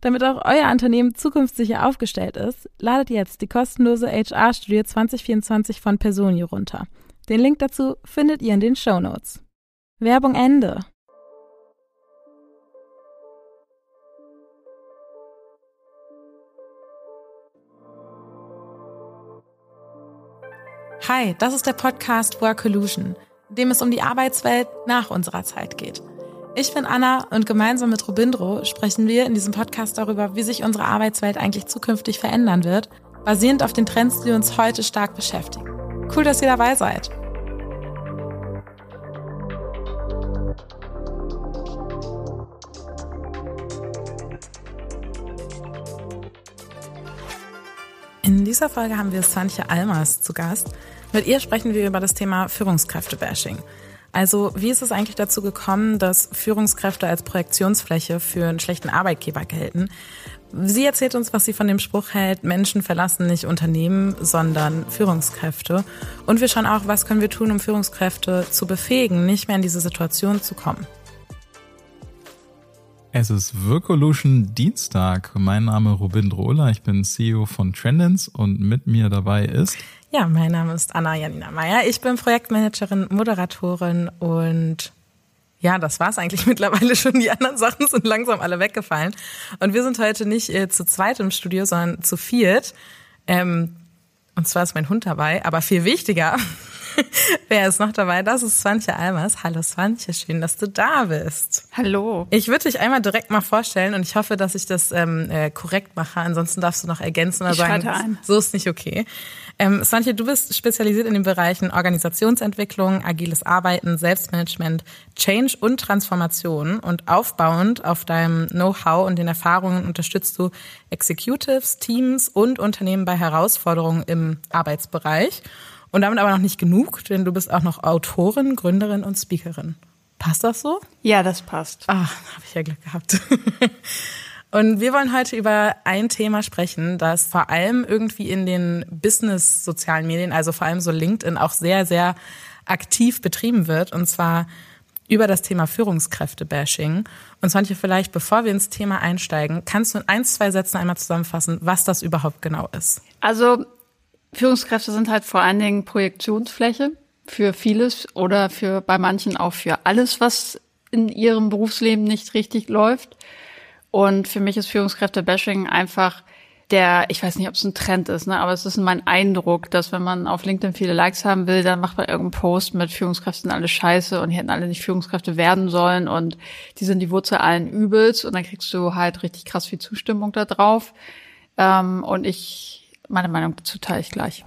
Damit auch euer Unternehmen zukunftssicher aufgestellt ist, ladet jetzt die kostenlose HR-Studie 2024 von Personio runter. Den Link dazu findet ihr in den Show Notes. Werbung Ende. Hi, das ist der Podcast Work Illusion, in dem es um die Arbeitswelt nach unserer Zeit geht. Ich bin Anna und gemeinsam mit Robindro sprechen wir in diesem Podcast darüber, wie sich unsere Arbeitswelt eigentlich zukünftig verändern wird, basierend auf den Trends, die uns heute stark beschäftigen. Cool, dass ihr dabei seid. In dieser Folge haben wir Santje Almers zu Gast. Mit ihr sprechen wir über das Thema Führungskräfte-Bashing. Also wie ist es eigentlich dazu gekommen, dass Führungskräfte als Projektionsfläche für einen schlechten Arbeitgeber gelten? Sie erzählt uns, was sie von dem Spruch hält, Menschen verlassen nicht Unternehmen, sondern Führungskräfte. Und wir schauen auch, was können wir tun, um Führungskräfte zu befähigen, nicht mehr in diese Situation zu kommen. Es ist Wirkolution Dienstag. Mein Name ist Robin Drohler, ich bin CEO von Trendens und mit mir dabei ist ja, mein Name ist Anna Janina Meyer. Ich bin Projektmanagerin, Moderatorin und ja, das war's eigentlich mittlerweile schon. Die anderen Sachen sind langsam alle weggefallen. Und wir sind heute nicht äh, zu zweit im Studio, sondern zu viert. Ähm, und zwar ist mein Hund dabei, aber viel wichtiger. Wer ist noch dabei? Das ist Swantje Almers. Hallo Swantje, schön, dass du da bist. Hallo. Ich würde dich einmal direkt mal vorstellen und ich hoffe, dass ich das ähm, äh, korrekt mache. Ansonsten darfst du noch ergänzen oder ich sagen, ein. so ist nicht okay. Ähm, Swantje, du bist spezialisiert in den Bereichen Organisationsentwicklung, agiles Arbeiten, Selbstmanagement, Change und Transformation und aufbauend auf deinem Know-how und den Erfahrungen unterstützt du Executives, Teams und Unternehmen bei Herausforderungen im Arbeitsbereich. Und damit aber noch nicht genug, denn du bist auch noch Autorin, Gründerin und Speakerin. Passt das so? Ja, das passt. Ach, habe ich ja Glück gehabt. Und wir wollen heute über ein Thema sprechen, das vor allem irgendwie in den Business-sozialen Medien, also vor allem so LinkedIn, auch sehr, sehr aktiv betrieben wird. Und zwar über das Thema Führungskräfte-Bashing. Und Sonja, vielleicht, bevor wir ins Thema einsteigen, kannst du in ein, zwei Sätzen einmal zusammenfassen, was das überhaupt genau ist? Also Führungskräfte sind halt vor allen Dingen Projektionsfläche für vieles oder für bei manchen auch für alles, was in ihrem Berufsleben nicht richtig läuft. Und für mich ist Führungskräfte-Bashing einfach der, ich weiß nicht, ob es ein Trend ist, ne, aber es ist mein Eindruck, dass wenn man auf LinkedIn viele Likes haben will, dann macht man irgendeinen Post mit Führungskräften alle scheiße und die hätten alle nicht Führungskräfte werden sollen und die sind die Wurzel allen Übels und dann kriegst du halt richtig krass viel Zustimmung da drauf. Ähm, und ich meine Meinung dazu teile ich gleich.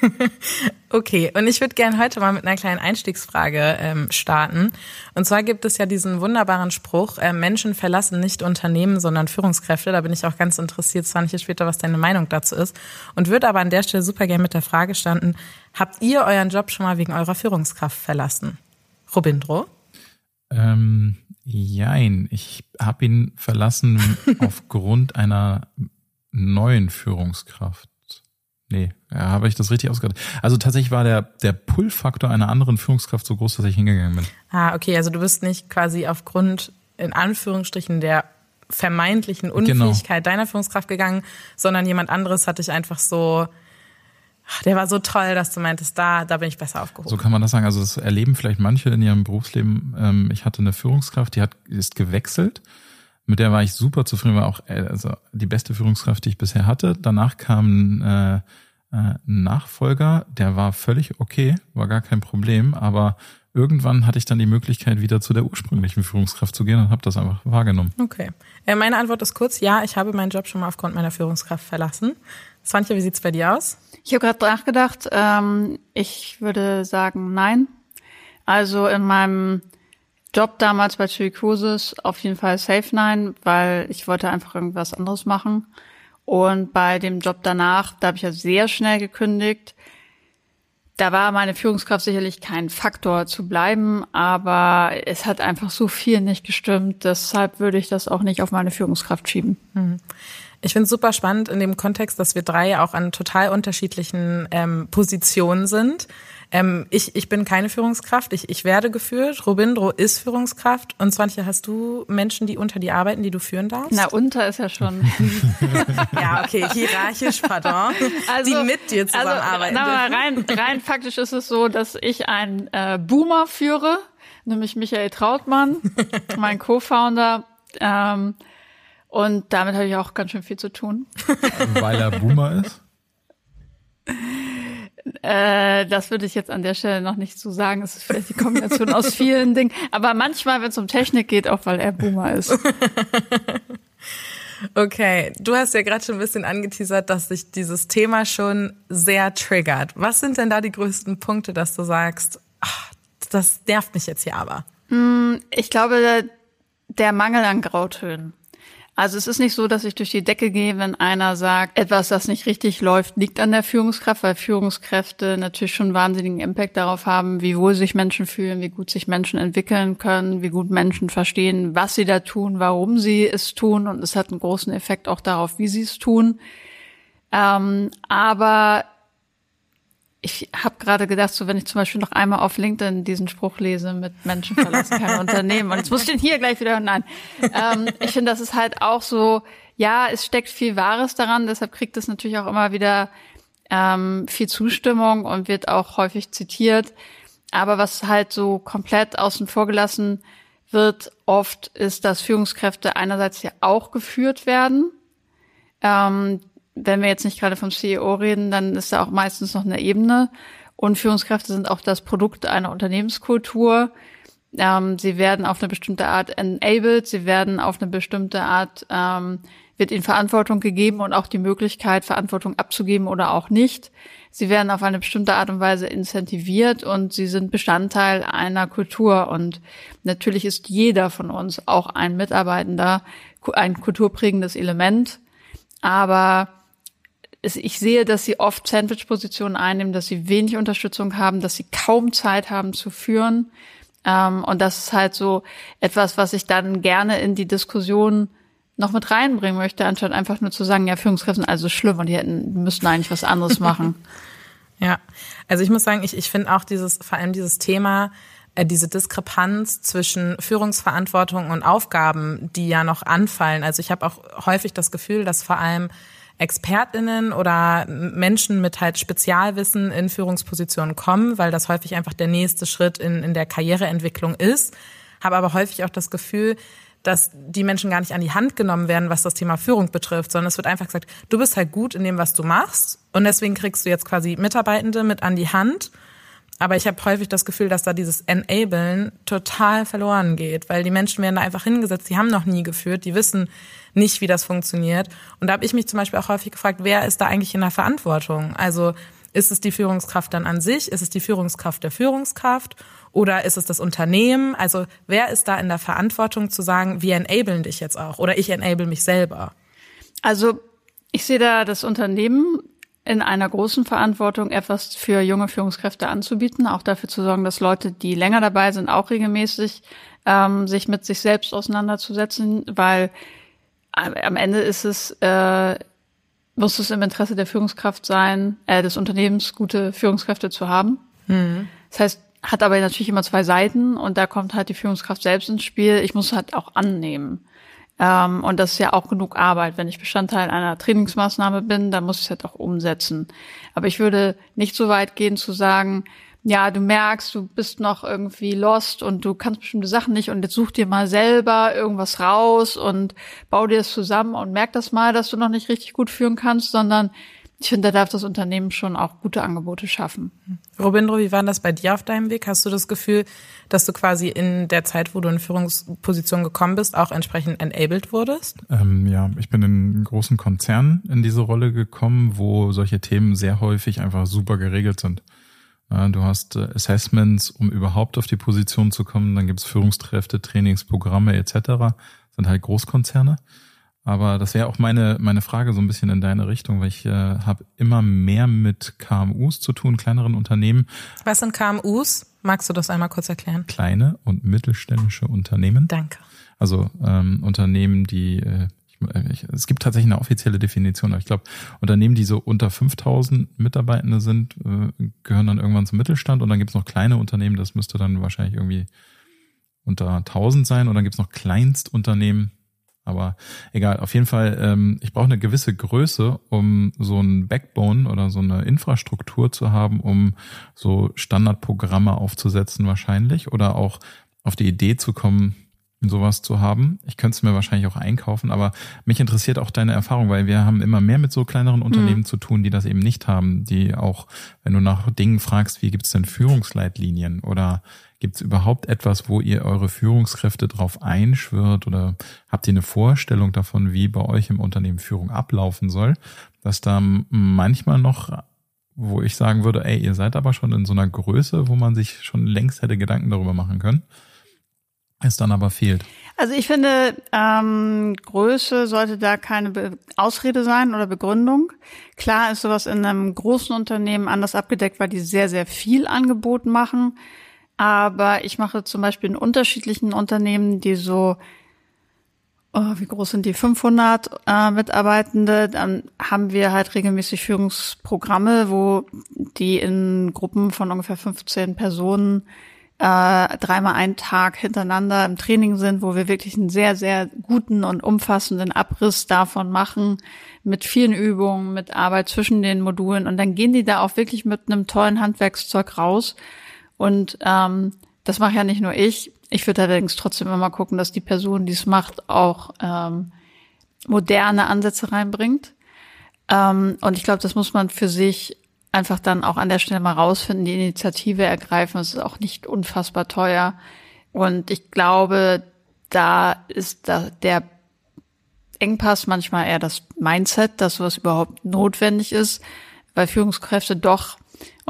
okay, und ich würde gerne heute mal mit einer kleinen Einstiegsfrage ähm, starten. Und zwar gibt es ja diesen wunderbaren Spruch, äh, Menschen verlassen nicht Unternehmen, sondern Führungskräfte. Da bin ich auch ganz interessiert, zwar nicht später, was deine Meinung dazu ist. Und würde aber an der Stelle super gerne mit der Frage standen, habt ihr euren Job schon mal wegen eurer Führungskraft verlassen? Robindro? Ähm, jein, ich habe ihn verlassen aufgrund einer neuen Führungskraft. Nee, ja, habe ich das richtig ausgehört. Also tatsächlich war der, der Pull-Faktor einer anderen Führungskraft so groß, dass ich hingegangen bin. Ah, okay, also du bist nicht quasi aufgrund, in Anführungsstrichen, der vermeintlichen Genau. Unfähigkeit deiner Führungskraft gegangen, sondern jemand anderes hat dich einfach so, ach, der war so toll, dass du meintest, da, da bin ich besser aufgehoben. So kann man das sagen. Also das erleben vielleicht manche in ihrem Berufsleben. Ähm, ich hatte eine Führungskraft, die hat ist gewechselt. Mit der war ich super zufrieden, war auch äh, also die beste Führungskraft, die ich bisher hatte. Danach kam äh, äh, ein Nachfolger, der war völlig okay, war gar kein Problem, aber irgendwann hatte ich dann die Möglichkeit, wieder zu der ursprünglichen Führungskraft zu gehen und habe das einfach wahrgenommen. Okay. Äh, meine Antwort ist kurz, ja, ich habe meinen Job schon mal aufgrund meiner Führungskraft verlassen. Swantje, wie sieht's bei dir aus? Ich habe gerade nachgedacht, ähm, ich würde sagen nein. Also in meinem Job damals bei Chirikosis auf jeden Fall safe nein, weil ich wollte einfach irgendwas anderes machen. Und bei dem Job danach, da habe ich ja sehr schnell gekündigt. Da war meine Führungskraft sicherlich kein Faktor zu bleiben, aber es hat einfach so viel nicht gestimmt. Deshalb würde ich das auch nicht auf meine Führungskraft schieben. Ich finde es super spannend in dem Kontext, dass wir drei auch an total unterschiedlichen ähm, Positionen sind. Ähm, ich, ich bin keine Führungskraft, ich, ich werde geführt. Robindro ist Führungskraft. Und Swantje, hast du Menschen, die unter dir arbeiten, die du führen darfst? Na, unter ist ja schon. Ja, okay, hierarchisch, pardon. die mit dir zusammenarbeiten. Also, na, rein, rein faktisch ist es so, dass ich einen äh, Boomer führe, nämlich Michael Trautmann, mein Co-Founder. Ähm, und damit habe ich auch ganz schön viel zu tun. Weil er Boomer ist. Äh, das würde ich jetzt an der Stelle noch nicht so sagen. Es ist vielleicht die Kombination aus vielen Dingen. Aber manchmal, wenn es um Technik geht, auch weil er Boomer ist. Okay, du hast ja gerade schon ein bisschen angeteasert, dass sich dieses Thema schon sehr triggert. Was sind denn da die größten Punkte, dass du sagst, ach, das nervt mich jetzt hier aber? Ich glaube, der Mangel an Grautönen. Also es ist nicht so, dass ich durch die Decke gehe, wenn einer sagt, etwas, das nicht richtig läuft, liegt an der Führungskraft, weil Führungskräfte natürlich schon wahnsinnigen Impact darauf haben, wie wohl sich Menschen fühlen, wie gut sich Menschen entwickeln können, wie gut Menschen verstehen, was sie da tun, warum sie es tun und es hat einen großen Effekt auch darauf, wie sie es tun. Ähm, aber ich habe gerade gedacht, so wenn ich zum Beispiel noch einmal auf LinkedIn diesen Spruch lese mit Menschen verlassen kein Unternehmen und jetzt muss ich den hier gleich wieder hören. Nein, ähm, ich finde, das ist halt auch so. Ja, es steckt viel Wahres daran, deshalb kriegt es natürlich auch immer wieder ähm, viel Zustimmung und wird auch häufig zitiert. Aber was halt so komplett außen vor gelassen wird, oft ist, dass Führungskräfte einerseits ja auch geführt werden. Ähm, wenn wir jetzt nicht gerade vom CEO reden, dann ist da auch meistens noch eine Ebene. Und Führungskräfte sind auch das Produkt einer Unternehmenskultur. Ähm, sie werden auf eine bestimmte Art enabled, sie werden auf eine bestimmte Art, ähm, wird ihnen Verantwortung gegeben und auch die Möglichkeit, Verantwortung abzugeben oder auch nicht. Sie werden auf eine bestimmte Art und Weise incentiviert und sie sind Bestandteil einer Kultur. Und natürlich ist jeder von uns auch ein Mitarbeitender, ein kulturprägendes Element. Aber ich sehe, dass sie oft Sandwich-Positionen einnehmen, dass sie wenig Unterstützung haben, dass sie kaum Zeit haben zu führen. Ähm, und das ist halt so etwas, was ich dann gerne in die Diskussion noch mit reinbringen möchte, anstatt einfach nur zu sagen, ja, Führungskräfte sind also schlimm und die hätten, müssten eigentlich was anderes machen. Ja, also ich muss sagen, ich, ich finde auch dieses, vor allem dieses Thema, äh, diese Diskrepanz zwischen Führungsverantwortung und Aufgaben, die ja noch anfallen. Also ich habe auch häufig das Gefühl, dass vor allem ExpertInnen oder Menschen mit halt Spezialwissen in Führungspositionen kommen, weil das häufig einfach der nächste Schritt in, in der Karriereentwicklung ist. Habe aber häufig auch das Gefühl, dass die Menschen gar nicht an die Hand genommen werden, was das Thema Führung betrifft, sondern es wird einfach gesagt, du bist halt gut in dem, was du machst und deswegen kriegst du jetzt quasi Mitarbeitende mit an die Hand. Aber ich habe häufig das Gefühl, dass da dieses Enablen total verloren geht, weil die Menschen werden da einfach hingesetzt, die haben noch nie geführt, die wissen nicht, wie das funktioniert. Und da habe ich mich zum Beispiel auch häufig gefragt, wer ist da eigentlich in der Verantwortung? Also ist es die Führungskraft dann an sich? Ist es die Führungskraft der Führungskraft? Oder ist es das Unternehmen? Also wer ist da in der Verantwortung zu sagen, wir enablen dich jetzt auch? Oder ich enable mich selber? Also ich sehe da das Unternehmen in einer großen Verantwortung, etwas für junge Führungskräfte anzubieten, auch dafür zu sorgen, dass Leute, die länger dabei sind, auch regelmäßig ähm, sich mit sich selbst auseinanderzusetzen, weil am Ende ist es äh, muss es im Interesse der Führungskraft sein, äh, des Unternehmens gute Führungskräfte zu haben. Mhm. Das heißt, hat aber natürlich immer zwei Seiten und da kommt halt die Führungskraft selbst ins Spiel. Ich muss halt auch annehmen. Ähm, und das ist ja auch genug Arbeit. Wenn ich Bestandteil einer Trainingsmaßnahme bin, dann muss ich es halt auch umsetzen. Aber ich würde nicht so weit gehen zu sagen, ja, du merkst, du bist noch irgendwie lost und du kannst bestimmte Sachen nicht und jetzt such dir mal selber irgendwas raus und bau dir das zusammen und merk das mal, dass du noch nicht richtig gut führen kannst, sondern ich finde, da darf das Unternehmen schon auch gute Angebote schaffen. Robindro, wie war das bei dir auf deinem Weg? Hast du das Gefühl, dass du quasi in der Zeit, wo du in Führungsposition gekommen bist, auch entsprechend enabled wurdest? Ähm, ja, ich bin in großen Konzernen in diese Rolle gekommen, wo solche Themen sehr häufig einfach super geregelt sind. Du hast äh, Assessments, um überhaupt auf die Position zu kommen. Dann gibt's Führungskräfte, Trainingsprogramme etc. Das sind halt Großkonzerne. Aber das wäre auch meine, meine Frage so ein bisschen in deine Richtung, weil ich äh, habe immer mehr mit KMUs zu tun, kleineren Unternehmen. Was sind KMUs? Magst du das einmal kurz erklären? Kleine und mittelständische Unternehmen. Danke. Also ähm, Unternehmen, die äh, ich, es gibt tatsächlich eine offizielle Definition, aber ich glaube, Unternehmen, die so unter 5000 Mitarbeitende sind, äh, gehören dann irgendwann zum Mittelstand und dann gibt es noch kleine Unternehmen, das müsste dann wahrscheinlich irgendwie unter 1000 sein und dann gibt es noch Kleinstunternehmen, aber egal, auf jeden Fall, ähm, ich brauche eine gewisse Größe, um so ein Backbone oder so eine Infrastruktur zu haben, um so Standardprogramme aufzusetzen wahrscheinlich oder auch auf die Idee zu kommen, sowas zu haben. Ich könnte es mir wahrscheinlich auch einkaufen, aber mich interessiert auch deine Erfahrung, weil wir haben immer mehr mit so kleineren Unternehmen mhm. zu tun, die das eben nicht haben, die auch, wenn du nach Dingen fragst, wie gibt es denn Führungsleitlinien oder Gibt es überhaupt etwas, wo ihr eure Führungskräfte drauf einschwört oder habt ihr eine Vorstellung davon, wie bei euch im Unternehmen Führung ablaufen soll? Dass da manchmal noch, wo ich sagen würde, ey, ihr seid aber schon in so einer Größe, wo man sich schon längst hätte Gedanken darüber machen können, es dann aber fehlt. Also ich finde, ähm, Größe sollte da keine Be Ausrede sein oder Begründung. Klar ist sowas in einem großen Unternehmen anders abgedeckt, weil die sehr, sehr viel Angebot machen. Aber ich mache zum Beispiel in unterschiedlichen Unternehmen, die so, oh, wie groß sind die, 500 äh, Mitarbeitende, dann haben wir halt regelmäßig Führungsprogramme, wo die in Gruppen von ungefähr 15 Personen äh, dreimal einen Tag hintereinander im Training sind, wo wir wirklich einen sehr, sehr guten und umfassenden Abriss davon machen, mit vielen Übungen, mit Arbeit zwischen den Modulen. Und dann gehen die da auch wirklich mit einem tollen Handwerkszeug raus und ähm, das mache ja nicht nur ich. Ich würde allerdings trotzdem immer gucken, dass die Person, die es macht, auch ähm, moderne Ansätze reinbringt. Ähm, und ich glaube, das muss man für sich einfach dann auch an der Stelle mal rausfinden, die Initiative ergreifen. Es ist auch nicht unfassbar teuer. Und ich glaube, da ist da der Engpass manchmal eher das Mindset, dass sowas überhaupt notwendig ist, weil Führungskräfte doch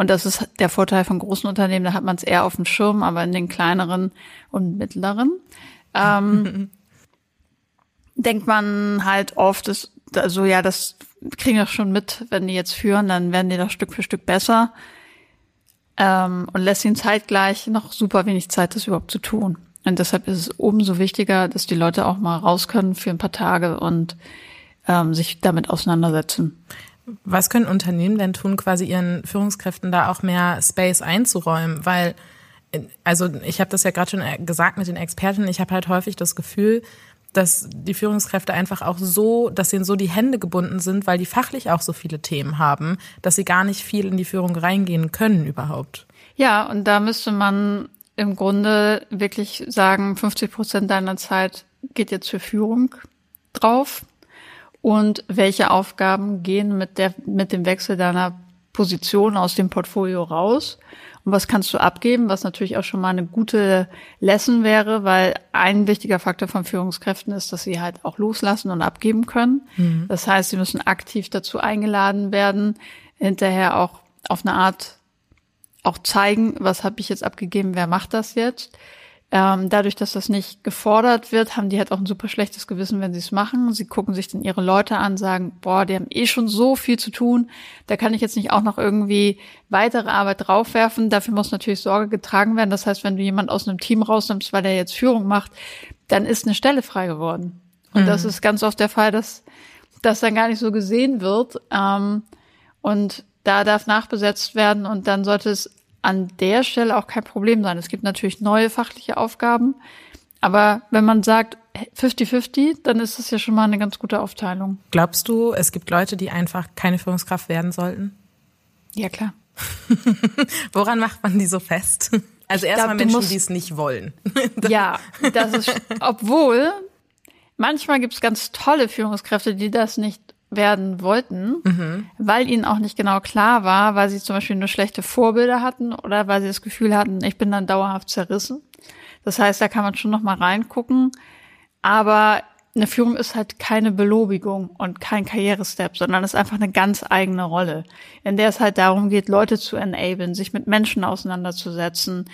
und das ist der Vorteil von großen Unternehmen, da hat man es eher auf dem Schirm, aber in den kleineren und mittleren ähm, denkt man halt oft, ist, also ja, das kriegen wir schon mit, wenn die jetzt führen, dann werden die doch Stück für Stück besser ähm, und lässt ihnen zeitgleich noch super wenig Zeit, das überhaupt zu tun. Und deshalb ist es umso wichtiger, dass die Leute auch mal raus können für ein paar Tage und ähm, sich damit auseinandersetzen. Was können Unternehmen denn tun, quasi ihren Führungskräften da auch mehr Space einzuräumen? Weil, also ich habe das ja gerade schon gesagt mit den Experten, ich habe halt häufig das Gefühl, dass die Führungskräfte einfach auch so, dass ihnen so die Hände gebunden sind, weil die fachlich auch so viele Themen haben, dass sie gar nicht viel in die Führung reingehen können überhaupt. Ja, und da müsste man im Grunde wirklich sagen, 50 Prozent deiner Zeit geht jetzt für Führung drauf und welche Aufgaben gehen mit der, mit dem Wechsel deiner Position aus dem Portfolio raus und was kannst du abgeben, was natürlich auch schon mal eine gute Lesson wäre, weil ein wichtiger Faktor von Führungskräften ist, dass sie halt auch loslassen und abgeben können. Mhm. Das heißt, sie müssen aktiv dazu eingeladen werden, hinterher auch auf eine Art auch zeigen, was habe ich jetzt abgegeben, wer macht das jetzt. Ähm, dadurch, dass das nicht gefordert wird, haben die halt auch ein super schlechtes Gewissen, wenn sie es machen. Sie gucken sich dann ihre Leute an, sagen, boah, die haben eh schon so viel zu tun, da kann ich jetzt nicht auch noch irgendwie weitere Arbeit draufwerfen. Dafür muss natürlich Sorge getragen werden. Das heißt, wenn du jemand aus einem Team rausnimmst, weil der jetzt Führung macht, dann ist eine Stelle frei geworden. Und mhm. das ist ganz oft der Fall, dass das dann gar nicht so gesehen wird. Ähm, und da darf nachbesetzt werden und dann sollte es an der Stelle auch kein Problem sein. Es gibt natürlich neue fachliche Aufgaben, aber wenn man sagt 50-50, dann ist das ja schon mal eine ganz gute Aufteilung. Glaubst du, es gibt Leute, die einfach keine Führungskraft werden sollten? Ja, klar. Woran macht man die so fest? Also erstmal Menschen, die es nicht wollen. ja, das ist, obwohl manchmal gibt es ganz tolle Führungskräfte, die das nicht werden wollten, mhm. weil ihnen auch nicht genau klar war, weil sie zum Beispiel nur schlechte Vorbilder hatten oder weil sie das Gefühl hatten, ich bin dann dauerhaft zerrissen. Das heißt, da kann man schon noch mal reingucken. Aber eine Führung ist halt keine Belobigung und kein Karrierestep, sondern ist einfach eine ganz eigene Rolle, in der es halt darum geht, Leute zu enablen, sich mit Menschen auseinanderzusetzen,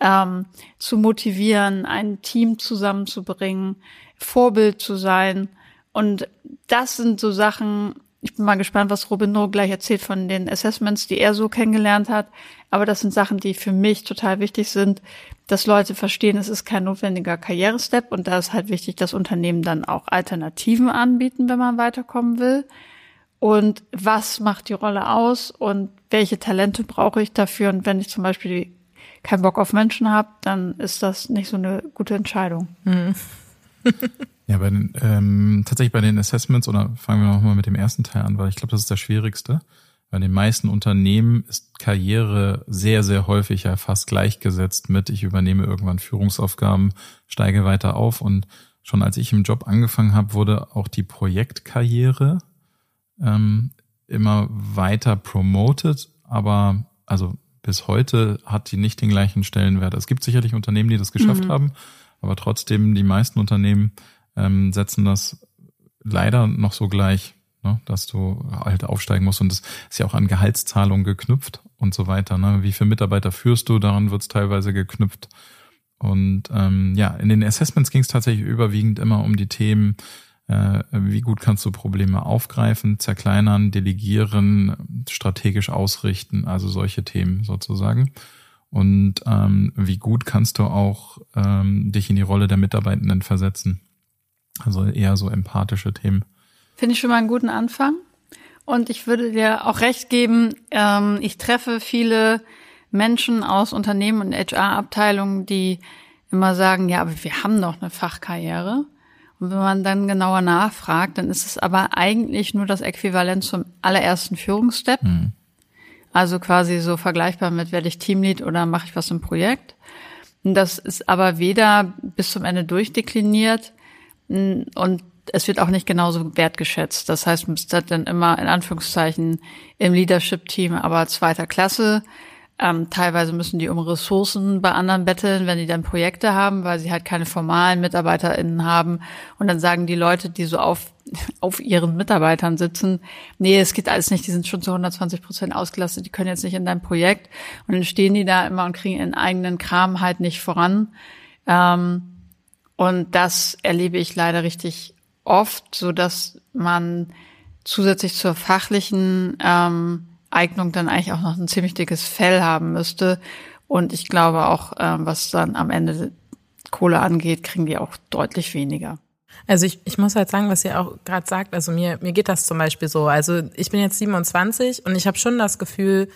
ähm, zu motivieren, ein Team zusammenzubringen, Vorbild zu sein. Und das sind so Sachen, ich bin mal gespannt, was Robindo gleich erzählt von den Assessments, die er so kennengelernt hat. Aber das sind Sachen, die für mich total wichtig sind, dass Leute verstehen, es ist kein notwendiger Karrierestep und da ist halt wichtig, dass Unternehmen dann auch Alternativen anbieten, wenn man weiterkommen will. Und was macht die Rolle aus und welche Talente brauche ich dafür? Und wenn ich zum Beispiel keinen Bock auf Menschen habe, dann ist das nicht so eine gute Entscheidung. Mhm. Ja, bei den, ähm, tatsächlich bei den Assessments, oder fangen wir nochmal mit dem ersten Teil an, weil ich glaube, das ist das Schwierigste. Bei den meisten Unternehmen ist Karriere sehr, sehr häufig ja fast gleichgesetzt mit, ich übernehme irgendwann Führungsaufgaben, steige weiter auf. Und schon als ich im Job angefangen habe, wurde auch die Projektkarriere ähm, immer weiter promoted, aber also bis heute hat die nicht den gleichen Stellenwert. Es gibt sicherlich Unternehmen, die das geschafft mhm. haben, aber trotzdem die meisten Unternehmen ähm, setzen das leider noch so gleich, ne, dass du halt aufsteigen musst. Und das ist ja auch an Gehaltszahlungen geknüpft und so weiter. Ne? Wie viele Mitarbeiter führst du? Daran wird es teilweise geknüpft. Und ähm, ja, in den Assessments ging es tatsächlich überwiegend immer um die Themen, äh, wie gut kannst du Probleme aufgreifen, zerkleinern, delegieren, strategisch ausrichten, also solche Themen sozusagen. Und ähm, wie gut kannst du auch ähm, dich in die Rolle der Mitarbeitenden versetzen. Also eher so empathische Themen. Finde ich schon mal einen guten Anfang. Und ich würde dir auch recht geben, ähm, ich treffe viele Menschen aus Unternehmen und HR-Abteilungen, die immer sagen, ja, aber wir haben doch eine Fachkarriere. Und wenn man dann genauer nachfragt, dann ist es aber eigentlich nur das Äquivalent zum allerersten Führungsstep. Mhm. Also quasi so vergleichbar mit, werde ich Teamlead oder mache ich was im Projekt. Und das ist aber weder bis zum Ende durchdekliniert, und es wird auch nicht genauso wertgeschätzt. Das heißt, man ist dann immer in Anführungszeichen im Leadership-Team, aber zweiter Klasse. Ähm, teilweise müssen die um Ressourcen bei anderen betteln, wenn die dann Projekte haben, weil sie halt keine formalen MitarbeiterInnen haben. Und dann sagen die Leute, die so auf, auf ihren Mitarbeitern sitzen, nee, es geht alles nicht, die sind schon zu 120 Prozent ausgelastet, die können jetzt nicht in dein Projekt. Und dann stehen die da immer und kriegen ihren eigenen Kram halt nicht voran. Ähm, und das erlebe ich leider richtig oft, so dass man zusätzlich zur fachlichen ähm, Eignung dann eigentlich auch noch ein ziemlich dickes Fell haben müsste. Und ich glaube auch, ähm, was dann am Ende Kohle angeht, kriegen die auch deutlich weniger. Also ich, ich muss halt sagen, was ihr auch gerade sagt, also mir, mir geht das zum Beispiel so. Also ich bin jetzt 27 und ich habe schon das Gefühl,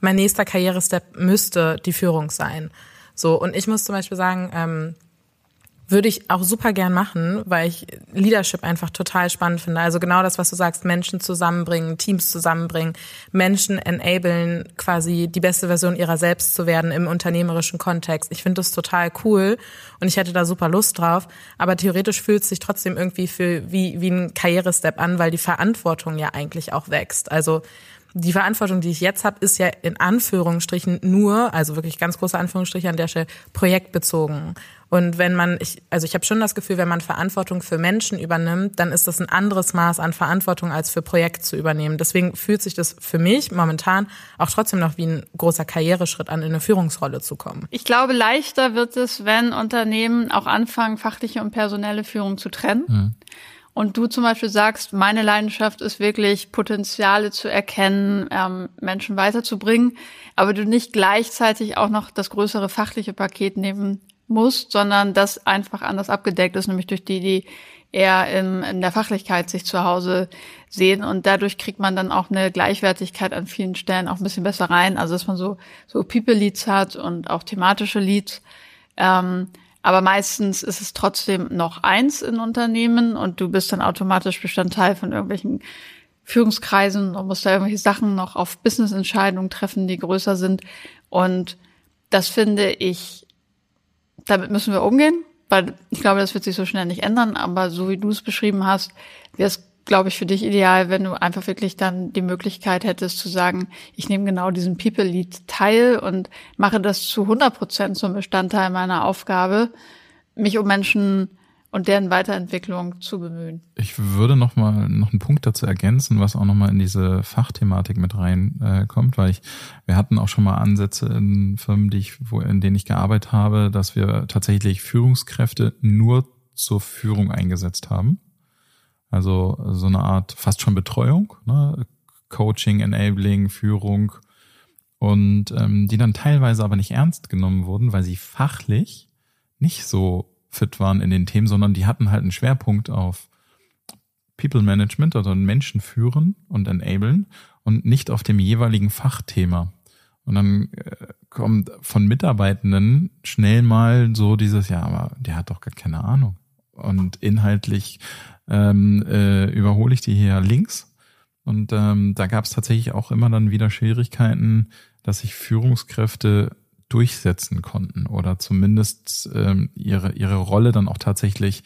mein nächster Karrierestep müsste die Führung sein. So, und ich muss zum Beispiel sagen, ähm, würde ich auch super gern machen, weil ich Leadership einfach total spannend finde. Also genau das, was du sagst, Menschen zusammenbringen, Teams zusammenbringen, Menschen enablen, quasi die beste Version ihrer selbst zu werden im unternehmerischen Kontext. Ich finde das total cool und ich hätte da super Lust drauf. Aber theoretisch fühlt es sich trotzdem irgendwie für wie, wie ein Karrierestep an, weil die Verantwortung ja eigentlich auch wächst. Also die Verantwortung, die ich jetzt habe, ist ja in Anführungsstrichen nur, also wirklich ganz große Anführungsstriche an der Stelle, projektbezogen. Und wenn man, ich, also ich habe schon das Gefühl, wenn man Verantwortung für Menschen übernimmt, dann ist das ein anderes Maß an Verantwortung als für Projekt zu übernehmen. Deswegen fühlt sich das für mich momentan auch trotzdem noch wie ein großer Karriereschritt an, in eine Führungsrolle zu kommen. Ich glaube, leichter wird es, wenn Unternehmen auch anfangen, fachliche und personelle Führung zu trennen. Mhm und du zum Beispiel sagst, meine Leidenschaft ist wirklich, Potenziale zu erkennen, ähm, Menschen weiterzubringen, aber du nicht gleichzeitig auch noch das größere fachliche Paket nehmen musst, sondern das einfach anders abgedeckt ist, nämlich durch die, die eher in, in der Fachlichkeit sich zu Hause sehen und dadurch kriegt man dann auch eine Gleichwertigkeit an vielen Stellen auch ein bisschen besser rein, also dass man so so People Leads hat und auch thematische Leads. Ähm, aber meistens ist es trotzdem noch eins in Unternehmen und du bist dann automatisch Bestandteil von irgendwelchen Führungskreisen und musst da irgendwelche Sachen noch auf Business-Entscheidungen treffen, die größer sind. Und das finde ich, damit müssen wir umgehen, weil ich glaube, das wird sich so schnell nicht ändern. Aber so wie du es beschrieben hast, wäre es, glaube ich, für dich ideal, wenn du einfach wirklich dann die Möglichkeit hättest zu sagen, ich nehme genau diesen People-Lead teil und mache das zu 100 Prozent zum Bestandteil meiner Aufgabe, mich um Menschen und deren Weiterentwicklung zu bemühen. Ich würde noch mal noch einen Punkt dazu ergänzen, was auch noch mal in diese Fachthematik mit reinkommt, äh, weil ich wir hatten auch schon mal Ansätze in Firmen, die ich wo in denen ich gearbeitet habe, dass wir tatsächlich Führungskräfte nur zur Führung eingesetzt haben. Also so eine Art fast schon Betreuung, ne? Coaching, Enabling, Führung und ähm, die dann teilweise aber nicht ernst genommen wurden, weil sie fachlich nicht so fit waren in den Themen, sondern die hatten halt einen Schwerpunkt auf People Management, also Menschen führen und enablen und nicht auf dem jeweiligen Fachthema. Und dann äh, kommt von Mitarbeitenden schnell mal so dieses, ja, aber der hat doch gar keine Ahnung. Und inhaltlich ähm, äh, überhole ich die hier links. Und ähm, da gab es tatsächlich auch immer dann wieder Schwierigkeiten, dass sich Führungskräfte durchsetzen konnten oder zumindest ähm, ihre, ihre Rolle dann auch tatsächlich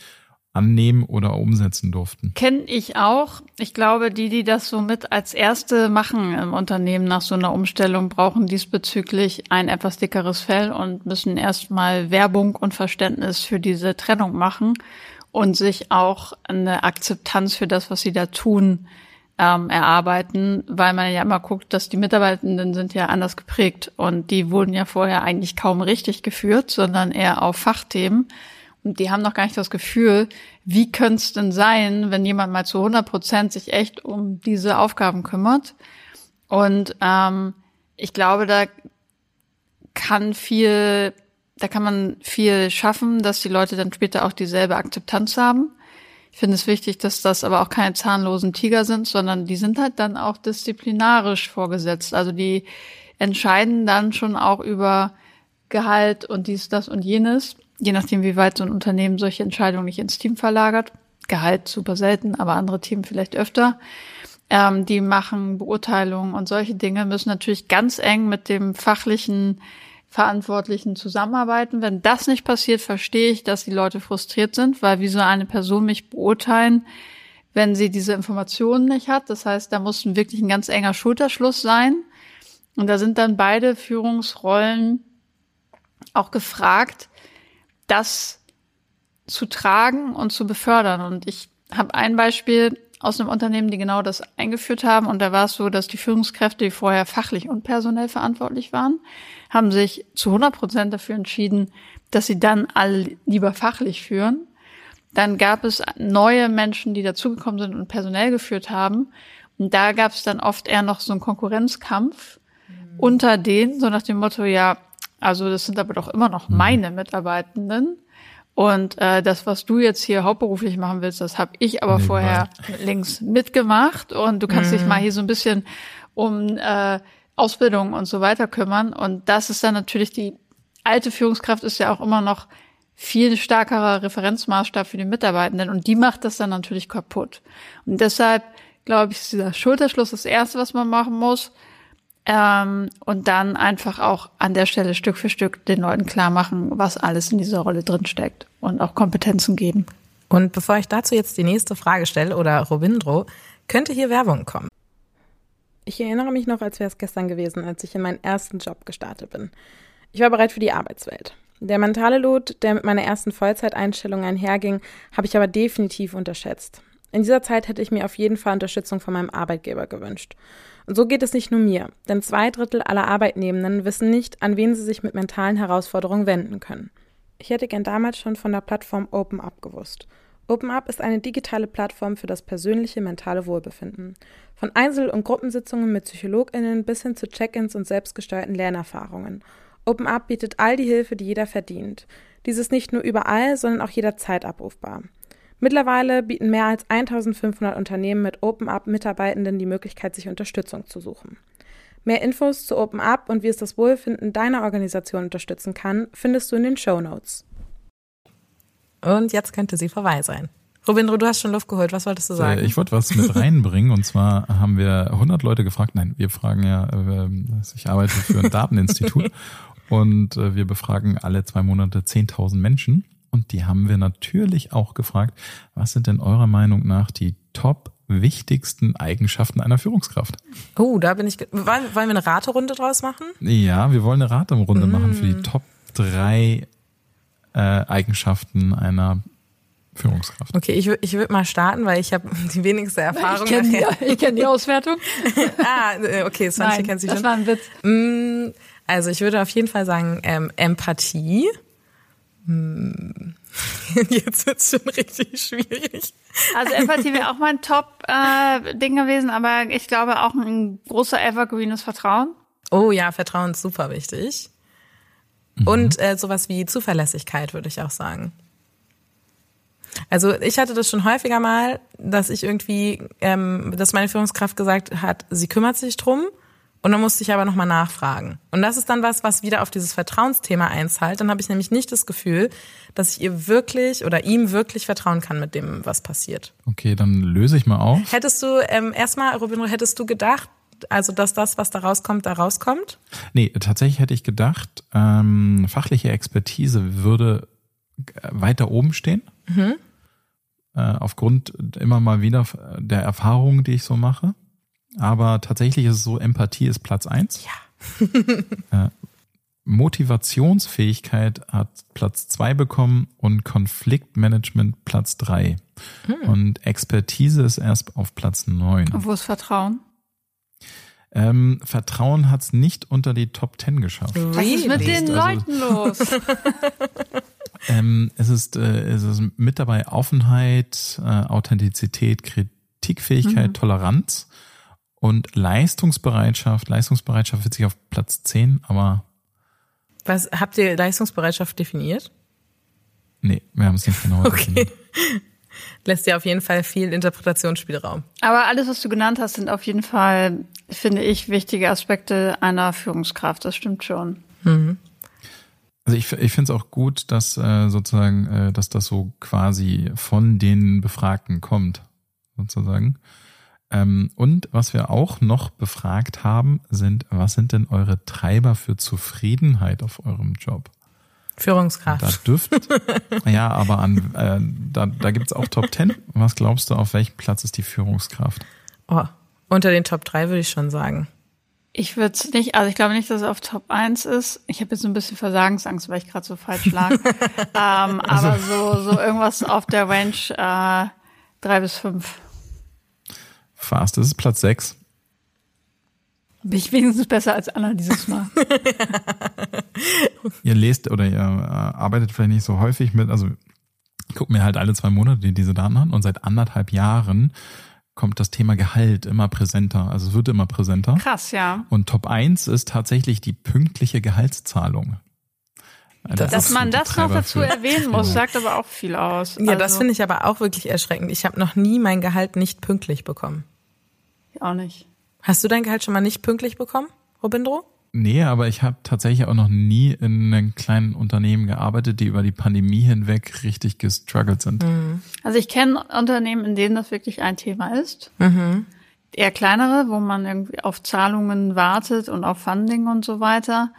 annehmen oder umsetzen durften. Kenne ich auch. Ich glaube, die, die das so mit als erste machen im Unternehmen nach so einer Umstellung, brauchen diesbezüglich ein etwas dickeres Fell und müssen erstmal Werbung und Verständnis für diese Trennung machen und sich auch eine Akzeptanz für das, was sie da tun, ähm, erarbeiten, weil man ja immer guckt, dass die Mitarbeitenden sind ja anders geprägt und die wurden ja vorher eigentlich kaum richtig geführt, sondern eher auf Fachthemen. Und die haben noch gar nicht das Gefühl, wie könnte es denn sein, wenn jemand mal zu 100 Prozent sich echt um diese Aufgaben kümmert. Und ähm, ich glaube, da kann viel, da kann man viel schaffen, dass die Leute dann später auch dieselbe Akzeptanz haben. Ich finde es wichtig, dass das aber auch keine zahnlosen Tiger sind, sondern die sind halt dann auch disziplinarisch vorgesetzt. Also die entscheiden dann schon auch über Gehalt und dies, das und jenes, je nachdem, wie weit so ein Unternehmen solche Entscheidungen nicht ins Team verlagert. Gehalt super selten, aber andere Themen vielleicht öfter. Ähm, die machen Beurteilungen und solche Dinge müssen natürlich ganz eng mit dem fachlichen Verantwortlichen zusammenarbeiten. Wenn das nicht passiert, verstehe ich, dass die Leute frustriert sind, weil wie soll eine Person mich beurteilen, wenn sie diese Informationen nicht hat? Das heißt, da muss wirklich ein ganz enger Schulterschluss sein. Und da sind dann beide Führungsrollen auch gefragt, das zu tragen und zu befördern. Und ich habe ein Beispiel aus einem Unternehmen, die genau das eingeführt haben. Und da war es so, dass die Führungskräfte, die vorher fachlich und personell verantwortlich waren, haben sich zu 100 Prozent dafür entschieden, dass sie dann alle lieber fachlich führen. Dann gab es neue Menschen, die dazugekommen sind und personell geführt haben. Und da gab es dann oft eher noch so einen Konkurrenzkampf mhm. unter denen, so nach dem Motto, ja, also das sind aber doch immer noch mhm. meine Mitarbeitenden. Und äh, das, was du jetzt hier hauptberuflich machen willst, das habe ich aber Nebenbei. vorher links mitgemacht. Und du kannst mhm. dich mal hier so ein bisschen um äh, Ausbildung und so weiter kümmern. Und das ist dann natürlich die alte Führungskraft ist ja auch immer noch viel stärkerer Referenzmaßstab für die Mitarbeitenden und die macht das dann natürlich kaputt. Und deshalb glaube ich, ist dieser Schulterschluss das Erste, was man machen muss. Ähm, und dann einfach auch an der Stelle Stück für Stück den Leuten klar machen, was alles in dieser Rolle drin steckt und auch Kompetenzen geben. Und bevor ich dazu jetzt die nächste Frage stelle oder Robindro, könnte hier Werbung kommen. Ich erinnere mich noch, als wäre es gestern gewesen, als ich in meinen ersten Job gestartet bin. Ich war bereit für die Arbeitswelt. Der mentale Load, der mit meiner ersten Vollzeiteinstellung einherging, habe ich aber definitiv unterschätzt. In dieser Zeit hätte ich mir auf jeden Fall Unterstützung von meinem Arbeitgeber gewünscht. Und so geht es nicht nur mir, denn zwei Drittel aller Arbeitnehmenden wissen nicht, an wen sie sich mit mentalen Herausforderungen wenden können. Ich hätte gern damals schon von der Plattform OpenUp gewusst. OpenUp ist eine digitale Plattform für das persönliche mentale Wohlbefinden. Von Einzel- und Gruppensitzungen mit PsychologInnen bis hin zu Check-ins und selbstgesteuerten Lernerfahrungen. OpenUp bietet all die Hilfe, die jeder verdient. Dies ist nicht nur überall, sondern auch jederzeit abrufbar. Mittlerweile bieten mehr als 1500 Unternehmen mit OpenUp Mitarbeitenden die Möglichkeit, sich Unterstützung zu suchen. Mehr Infos zu OpenUp und wie es das Wohlfinden deiner Organisation unterstützen kann, findest du in den Show Notes. Und jetzt könnte sie vorbei sein. Robindro, du hast schon Luft geholt. Was wolltest du sagen? Ich wollte was mit reinbringen. Und zwar haben wir 100 Leute gefragt. Nein, wir fragen ja, äh, ich arbeite für ein Dateninstitut. und äh, wir befragen alle zwei Monate 10.000 Menschen. Und die haben wir natürlich auch gefragt, was sind denn eurer Meinung nach die top wichtigsten Eigenschaften einer Führungskraft? Oh, da bin ich. Wollen, wir eine Raterunde draus machen? Ja, wir wollen eine Raterunde mm. machen für die Top drei äh, Eigenschaften einer Führungskraft. Okay, ich, ich würde mal starten, weil ich habe die wenigste Erfahrung. Ich kenne die, kenn die Auswertung. ah, äh, okay, Svanche kennt sie schon. Das war ein Witz. Mm, also ich würde auf jeden Fall sagen ähm, Empathie. Hm. Jetzt wird's schon richtig schwierig. Also Empathie wäre auch mein Top-Ding äh, gewesen, aber ich glaube auch ein großer Evergreen ist Vertrauen. Oh ja, Vertrauen ist super wichtig. Mhm. Und äh, sowas wie Zuverlässigkeit, würde ich auch sagen. Also ich hatte das schon häufiger mal, dass ich irgendwie, ähm, dass meine Führungskraft gesagt hat, sie kümmert sich drum und dann musste ich aber nochmal nachfragen. Und das ist dann was, was wieder auf dieses Vertrauensthema einzahlt. Dann habe ich nämlich nicht das Gefühl, dass ich ihr wirklich oder ihm wirklich vertrauen kann mit dem, was passiert. Okay, dann löse ich mal auf. Hättest du, ähm, erstmal, Robin, hättest du gedacht, also dass das, was da rauskommt, da rauskommt? Nee, tatsächlich hätte ich gedacht, ähm, fachliche Expertise würde weiter oben stehen. Mhm. Äh, aufgrund immer mal wieder der Erfahrungen, die ich so mache. Aber tatsächlich ist es so, Empathie ist Platz eins. Ja. äh, Motivationsfähigkeit hat Platz zwei bekommen und Konfliktmanagement Platz drei. Hm. Und Expertise ist erst auf Platz neun. Und wo ist Vertrauen? Ähm, Vertrauen hat es nicht unter die Top Ten geschafft. Was ist mit den also, Leuten los? ähm, es, ist, äh, es ist mit dabei Offenheit, äh, Authentizität, Kritikfähigkeit, mhm. Toleranz und Leistungsbereitschaft, Leistungsbereitschaft wird sich auf Platz 10, aber. Was, habt ihr Leistungsbereitschaft definiert? Nee, wir haben es nicht genau okay. definiert. Lässt dir auf jeden Fall viel Interpretationsspielraum. Aber alles, was du genannt hast, sind auf jeden Fall, finde ich, wichtige Aspekte einer Führungskraft. Das stimmt schon. Mhm. Also ich, ich finde es auch gut, dass äh, sozusagen, äh, dass das so quasi von den Befragten kommt, sozusagen. Ähm, und was wir auch noch befragt haben, sind, was sind denn eure Treiber für Zufriedenheit auf eurem Job? Führungskraft. Da dürft, ja, aber an, äh, da, da gibt es auch Top Ten. Was glaubst du, auf welchem Platz ist die Führungskraft? Oh, unter den Top 3 würde ich schon sagen. Ich würde es nicht, also ich glaube nicht, dass es auf Top 1 ist. Ich habe jetzt so ein bisschen Versagensangst, weil ich gerade so falsch lag. ähm, also. Aber so, so irgendwas auf der Range äh, 3 bis 5. Fast. Das ist Platz 6. Bin ich wenigstens besser als Anna dieses Mal. ihr lest oder ihr äh, arbeitet vielleicht nicht so häufig mit, also ich gucke mir halt alle zwei Monate diese Daten an und seit anderthalb Jahren kommt das Thema Gehalt immer präsenter. Also es wird immer präsenter. Krass, ja. Und Top 1 ist tatsächlich die pünktliche Gehaltszahlung. Das Dass man das noch dazu erwähnen muss, sagt aber auch viel aus. Ja, also. das finde ich aber auch wirklich erschreckend. Ich habe noch nie mein Gehalt nicht pünktlich bekommen. Ich auch nicht. Hast du dein Gehalt schon mal nicht pünktlich bekommen, Robindro? Nee, aber ich habe tatsächlich auch noch nie in einem kleinen Unternehmen gearbeitet, die über die Pandemie hinweg richtig gestruggelt sind. Mhm. Also ich kenne Unternehmen, in denen das wirklich ein Thema ist. Mhm. Eher kleinere, wo man irgendwie auf Zahlungen wartet und auf Funding und so weiter.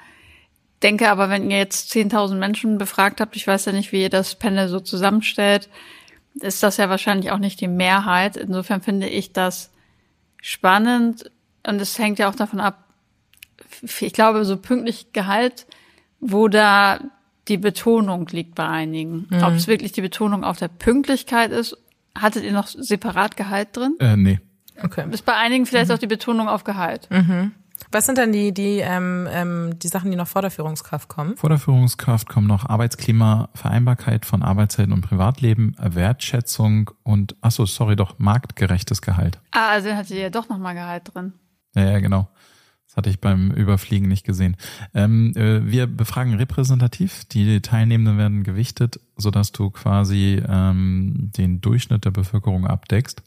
Denke aber, wenn ihr jetzt 10.000 Menschen befragt habt, ich weiß ja nicht, wie ihr das Panel so zusammenstellt, ist das ja wahrscheinlich auch nicht die Mehrheit. Insofern finde ich das spannend und es hängt ja auch davon ab, ich glaube, so pünktlich Gehalt, wo da die Betonung liegt bei einigen. Mhm. Ob es wirklich die Betonung auf der Pünktlichkeit ist, hattet ihr noch separat Gehalt drin? Äh, nee. Okay. Ist bei einigen vielleicht mhm. auch die Betonung auf Gehalt. Mhm. Was sind denn die, die, ähm, ähm, die Sachen, die noch vor der Führungskraft kommen? Vor der Führungskraft kommen noch Arbeitsklima, Vereinbarkeit von Arbeitszeiten und Privatleben, Wertschätzung und, ach so, sorry, doch, marktgerechtes Gehalt. Ah, also hatte ihr doch nochmal Gehalt drin. Ja, ja, genau. Das hatte ich beim Überfliegen nicht gesehen. Ähm, äh, wir befragen repräsentativ. Die Teilnehmenden werden gewichtet, sodass du quasi ähm, den Durchschnitt der Bevölkerung abdeckst.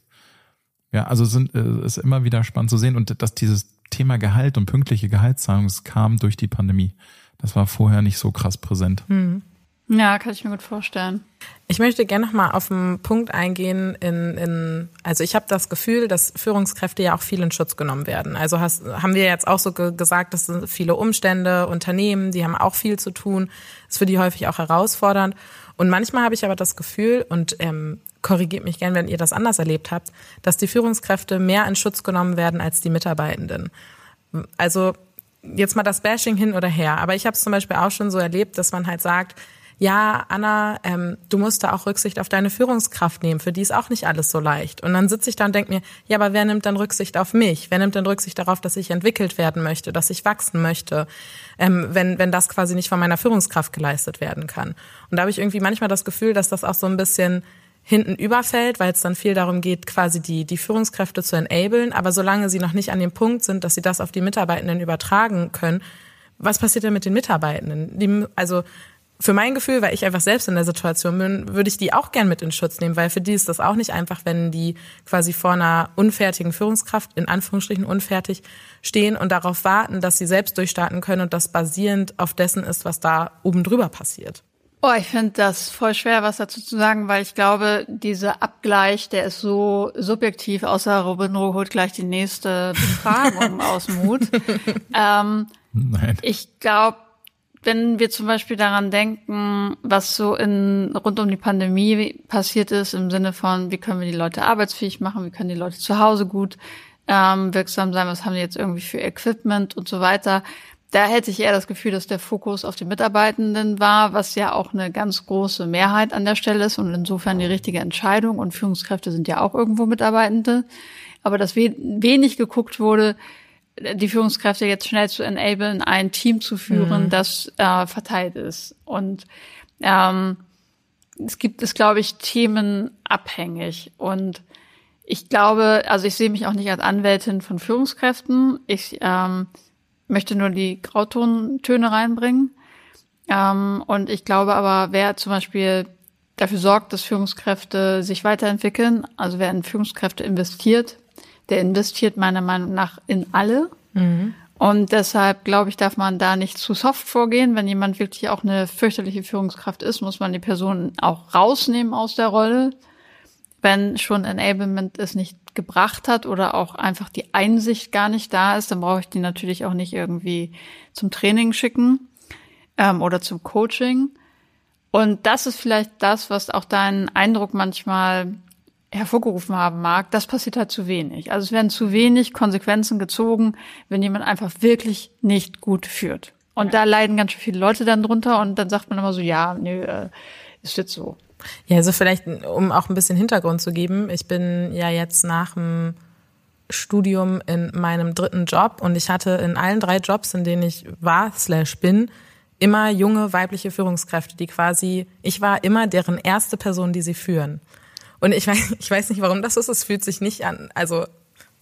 Ja, also sind, äh, ist immer wieder spannend zu sehen und dass dieses Thema Gehalt und pünktliche Gehaltszahlung, es kam durch die Pandemie. Das war vorher nicht so krass präsent. Hm. Ja, kann ich mir gut vorstellen. Ich möchte gerne noch mal auf einen Punkt eingehen. In, in also ich habe das Gefühl, dass Führungskräfte ja auch viel in Schutz genommen werden. Also hast, haben wir jetzt auch so ge gesagt, das sind viele Umstände, Unternehmen, die haben auch viel zu tun. Das ist für die häufig auch herausfordernd. Und manchmal habe ich aber das Gefühl, und ähm, korrigiert mich gern, wenn ihr das anders erlebt habt, dass die Führungskräfte mehr in Schutz genommen werden als die Mitarbeitenden. Also jetzt mal das Bashing hin oder her. Aber ich habe es zum Beispiel auch schon so erlebt, dass man halt sagt, ja, Anna, ähm, du musst da auch Rücksicht auf deine Führungskraft nehmen, für die ist auch nicht alles so leicht. Und dann sitze ich da und denke mir, ja, aber wer nimmt dann Rücksicht auf mich? Wer nimmt dann Rücksicht darauf, dass ich entwickelt werden möchte, dass ich wachsen möchte, ähm, wenn, wenn das quasi nicht von meiner Führungskraft geleistet werden kann? Und da habe ich irgendwie manchmal das Gefühl, dass das auch so ein bisschen hinten überfällt, weil es dann viel darum geht, quasi die, die Führungskräfte zu enablen. Aber solange sie noch nicht an dem Punkt sind, dass sie das auf die Mitarbeitenden übertragen können, was passiert denn mit den Mitarbeitenden? Die, also für mein Gefühl, weil ich einfach selbst in der Situation bin, würde ich die auch gern mit in Schutz nehmen, weil für die ist das auch nicht einfach, wenn die quasi vor einer unfertigen Führungskraft, in Anführungsstrichen unfertig, stehen und darauf warten, dass sie selbst durchstarten können und das basierend auf dessen ist, was da oben drüber passiert. Oh, ich finde das voll schwer, was dazu zu sagen, weil ich glaube, dieser Abgleich, der ist so subjektiv, außer Robin Roh holt gleich die nächste Befragung aus dem Hut. Ähm, Nein. Ich glaube, wenn wir zum Beispiel daran denken, was so in, rund um die Pandemie passiert ist, im Sinne von, wie können wir die Leute arbeitsfähig machen, wie können die Leute zu Hause gut ähm, wirksam sein, was haben die jetzt irgendwie für Equipment und so weiter. Da hätte ich eher das Gefühl, dass der Fokus auf die Mitarbeitenden war, was ja auch eine ganz große Mehrheit an der Stelle ist und insofern die richtige Entscheidung. Und Führungskräfte sind ja auch irgendwo Mitarbeitende. Aber dass wenig geguckt wurde, die Führungskräfte jetzt schnell zu enablen, ein Team zu führen, mhm. das äh, verteilt ist. Und ähm, es gibt es, glaube ich, themenabhängig. Und ich glaube, also ich sehe mich auch nicht als Anwältin von Führungskräften. Ich ähm, möchte nur die Grautontöne reinbringen. Ähm, und ich glaube aber, wer zum Beispiel dafür sorgt, dass Führungskräfte sich weiterentwickeln, also wer in Führungskräfte investiert, der investiert meiner Meinung nach in alle. Mhm. Und deshalb, glaube ich, darf man da nicht zu soft vorgehen. Wenn jemand wirklich auch eine fürchterliche Führungskraft ist, muss man die Person auch rausnehmen aus der Rolle. Wenn schon Enablement es nicht gebracht hat oder auch einfach die Einsicht gar nicht da ist, dann brauche ich die natürlich auch nicht irgendwie zum Training schicken ähm, oder zum Coaching. Und das ist vielleicht das, was auch deinen Eindruck manchmal hervorgerufen haben mag, das passiert halt zu wenig. Also es werden zu wenig Konsequenzen gezogen, wenn jemand einfach wirklich nicht gut führt. Und ja. da leiden ganz schön viele Leute dann drunter und dann sagt man immer so, ja, nö, äh, ist jetzt so. Ja, also vielleicht, um auch ein bisschen Hintergrund zu geben, ich bin ja jetzt nach dem Studium in meinem dritten Job und ich hatte in allen drei Jobs, in denen ich war, slash bin, immer junge weibliche Führungskräfte, die quasi, ich war immer deren erste Person, die sie führen. Und ich weiß, ich weiß nicht, warum das ist. Es fühlt sich nicht an, also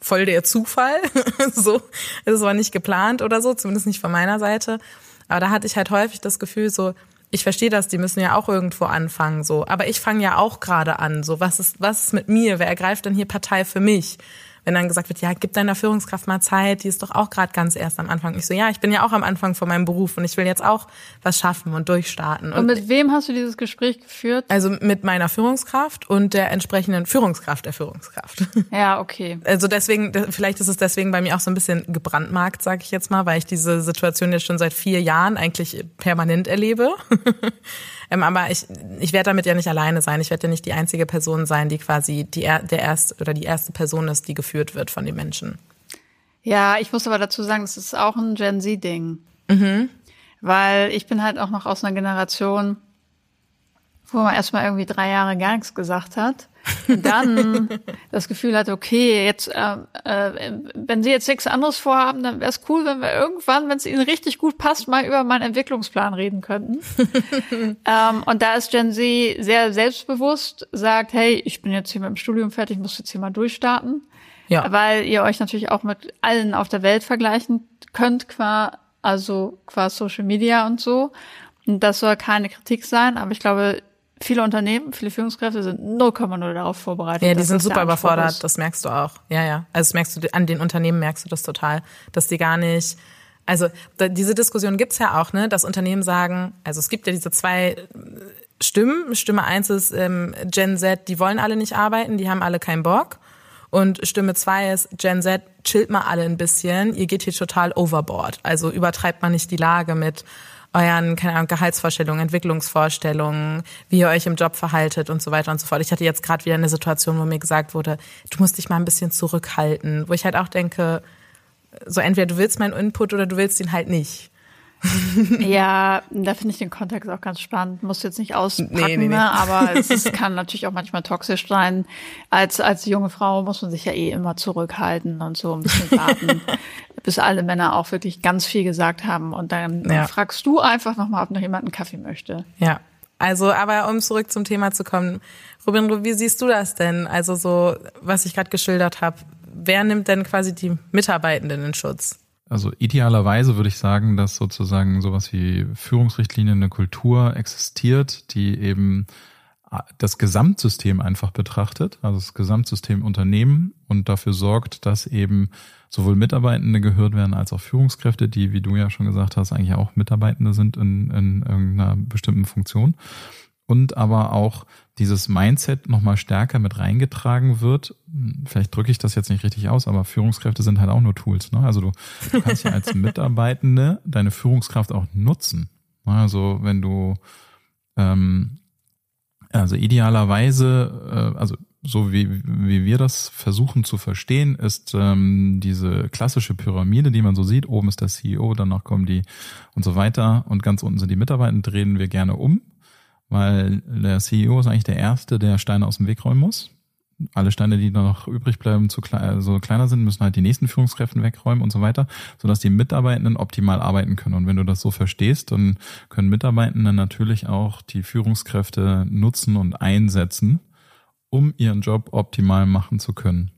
voll der Zufall. so, es war nicht geplant oder so, zumindest nicht von meiner Seite. Aber da hatte ich halt häufig das Gefühl, so, ich verstehe das, die müssen ja auch irgendwo anfangen, so. Aber ich fange ja auch gerade an, so. Was ist, was ist mit mir? Wer ergreift denn hier Partei für mich? Wenn dann gesagt wird, ja, gib deiner Führungskraft mal Zeit, die ist doch auch gerade ganz erst am Anfang. Ich so, ja, ich bin ja auch am Anfang von meinem Beruf und ich will jetzt auch was schaffen und durchstarten. Und, und mit wem hast du dieses Gespräch geführt? Also mit meiner Führungskraft und der entsprechenden Führungskraft der Führungskraft. Ja, okay. Also deswegen, vielleicht ist es deswegen bei mir auch so ein bisschen gebrandmarkt, sage ich jetzt mal, weil ich diese Situation jetzt schon seit vier Jahren eigentlich permanent erlebe. Ähm, aber ich, ich werde damit ja nicht alleine sein. Ich werde ja nicht die einzige Person sein, die quasi die, der erste oder die erste Person ist, die geführt wird von den Menschen. Ja, ich muss aber dazu sagen, das ist auch ein Gen Z-Ding. Mhm. Weil ich bin halt auch noch aus einer Generation, wo man erstmal irgendwie drei Jahre gar nichts gesagt hat dann das Gefühl hat, okay, jetzt, äh, äh, wenn Sie jetzt nichts anderes vorhaben, dann wäre es cool, wenn wir irgendwann, wenn es Ihnen richtig gut passt, mal über meinen Entwicklungsplan reden könnten. ähm, und da ist Gen Z sehr selbstbewusst, sagt, hey, ich bin jetzt hier mit dem Studium fertig, muss jetzt hier mal durchstarten. Ja. Weil ihr euch natürlich auch mit allen auf der Welt vergleichen könnt, qua, also qua Social Media und so. Und das soll keine Kritik sein, aber ich glaube, viele Unternehmen, viele Führungskräfte sind 0,0 darauf vorbereitet. Ja, die sind super überfordert, ist. das merkst du auch. Ja, ja. Also das merkst du, an den Unternehmen merkst du das total, dass die gar nicht, also da, diese Diskussion gibt's ja auch, ne, dass Unternehmen sagen, also es gibt ja diese zwei Stimmen. Stimme eins ist ähm, Gen Z, die wollen alle nicht arbeiten, die haben alle keinen Bock. Und Stimme zwei ist Gen Z, chillt mal alle ein bisschen, ihr geht hier total overboard. Also übertreibt man nicht die Lage mit euren, keine Ahnung, Gehaltsvorstellungen, Entwicklungsvorstellungen, wie ihr euch im Job verhaltet und so weiter und so fort. Ich hatte jetzt gerade wieder eine Situation, wo mir gesagt wurde, du musst dich mal ein bisschen zurückhalten, wo ich halt auch denke, so entweder du willst meinen Input oder du willst ihn halt nicht. ja, da finde ich den Kontext auch ganz spannend. Muss jetzt nicht auspacken, nee, nee, nee. Ne? aber es ist, kann natürlich auch manchmal toxisch sein. Als, als junge Frau muss man sich ja eh immer zurückhalten und so ein bisschen warten, bis alle Männer auch wirklich ganz viel gesagt haben. Und dann ja. fragst du einfach nochmal, ob noch jemand einen Kaffee möchte. Ja. Also, aber um zurück zum Thema zu kommen, Robin, wie siehst du das denn? Also so, was ich gerade geschildert habe, wer nimmt denn quasi die Mitarbeitenden in Schutz? Also idealerweise würde ich sagen, dass sozusagen sowas wie Führungsrichtlinien, eine Kultur existiert, die eben äh, das Gesamtsystem einfach betrachtet, also das Gesamtsystem Unternehmen und dafür sorgt, dass eben sowohl Mitarbeitende gehört werden als auch Führungskräfte, die, wie du ja schon gesagt hast, eigentlich auch Mitarbeitende sind in, in irgendeiner bestimmten Funktion und aber auch dieses Mindset nochmal stärker mit reingetragen wird. Vielleicht drücke ich das jetzt nicht richtig aus, aber Führungskräfte sind halt auch nur Tools. Ne? Also du, du kannst ja als Mitarbeitende deine Führungskraft auch nutzen. Also wenn du ähm, also idealerweise, äh, also so wie, wie wir das versuchen zu verstehen, ist ähm, diese klassische Pyramide, die man so sieht. Oben ist der CEO, danach kommen die und so weiter und ganz unten sind die Mitarbeiter, drehen wir gerne um weil der CEO ist eigentlich der Erste, der Steine aus dem Weg räumen muss. Alle Steine, die noch übrig bleiben, zu klein, also kleiner sind, müssen halt die nächsten Führungskräften wegräumen und so weiter, sodass die Mitarbeitenden optimal arbeiten können. Und wenn du das so verstehst, dann können Mitarbeitenden natürlich auch die Führungskräfte nutzen und einsetzen, um ihren Job optimal machen zu können.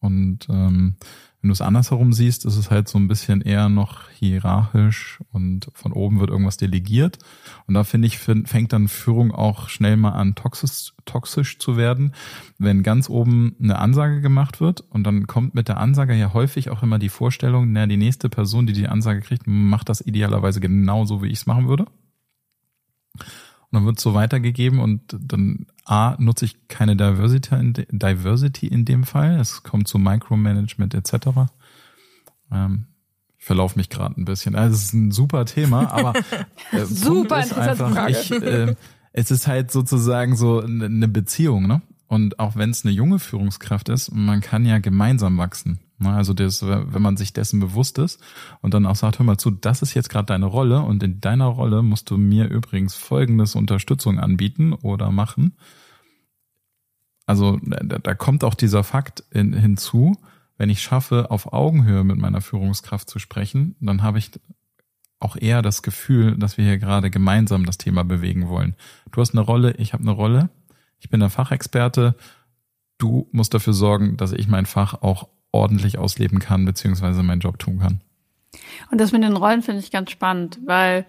Und ähm, wenn du es andersherum siehst, ist es halt so ein bisschen eher noch hierarchisch und von oben wird irgendwas delegiert. Und da finde ich, fängt dann Führung auch schnell mal an, toxisch, toxisch zu werden, wenn ganz oben eine Ansage gemacht wird und dann kommt mit der Ansage ja häufig auch immer die Vorstellung, na, die nächste Person, die die Ansage kriegt, macht das idealerweise genauso, wie ich es machen würde. Und dann wird es so weitergegeben und dann A, nutze ich keine Diversity in, de Diversity in dem Fall. Es kommt zu Micromanagement etc. Ähm, ich verlaufe mich gerade ein bisschen. Also es ist ein super Thema, aber äh, super ist einfach, Frage. Ich, äh, es ist halt sozusagen so eine Beziehung, ne? Und auch wenn es eine junge Führungskraft ist, man kann ja gemeinsam wachsen. Ne? Also das, wenn man sich dessen bewusst ist und dann auch sagt, hör mal zu, das ist jetzt gerade deine Rolle und in deiner Rolle musst du mir übrigens folgendes Unterstützung anbieten oder machen. Also da, da kommt auch dieser Fakt in, hinzu, wenn ich schaffe, auf Augenhöhe mit meiner Führungskraft zu sprechen, dann habe ich auch eher das Gefühl, dass wir hier gerade gemeinsam das Thema bewegen wollen. Du hast eine Rolle, ich habe eine Rolle ich bin der Fachexperte, du musst dafür sorgen, dass ich mein Fach auch ordentlich ausleben kann, beziehungsweise meinen Job tun kann. Und das mit den Rollen finde ich ganz spannend, weil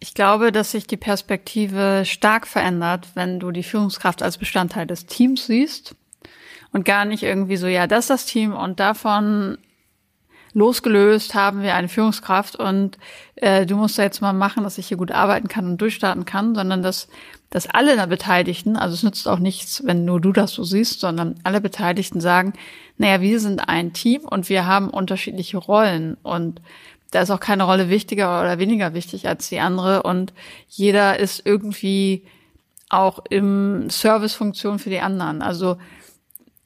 ich glaube, dass sich die Perspektive stark verändert, wenn du die Führungskraft als Bestandteil des Teams siehst und gar nicht irgendwie so, ja, das ist das Team und davon losgelöst haben wir eine Führungskraft und äh, du musst da jetzt mal machen, dass ich hier gut arbeiten kann und durchstarten kann, sondern dass, dass alle Beteiligten, also es nützt auch nichts, wenn nur du das so siehst, sondern alle Beteiligten sagen, naja, wir sind ein Team und wir haben unterschiedliche Rollen und da ist auch keine Rolle wichtiger oder weniger wichtig als die andere und jeder ist irgendwie auch im Servicefunktion für die anderen. Also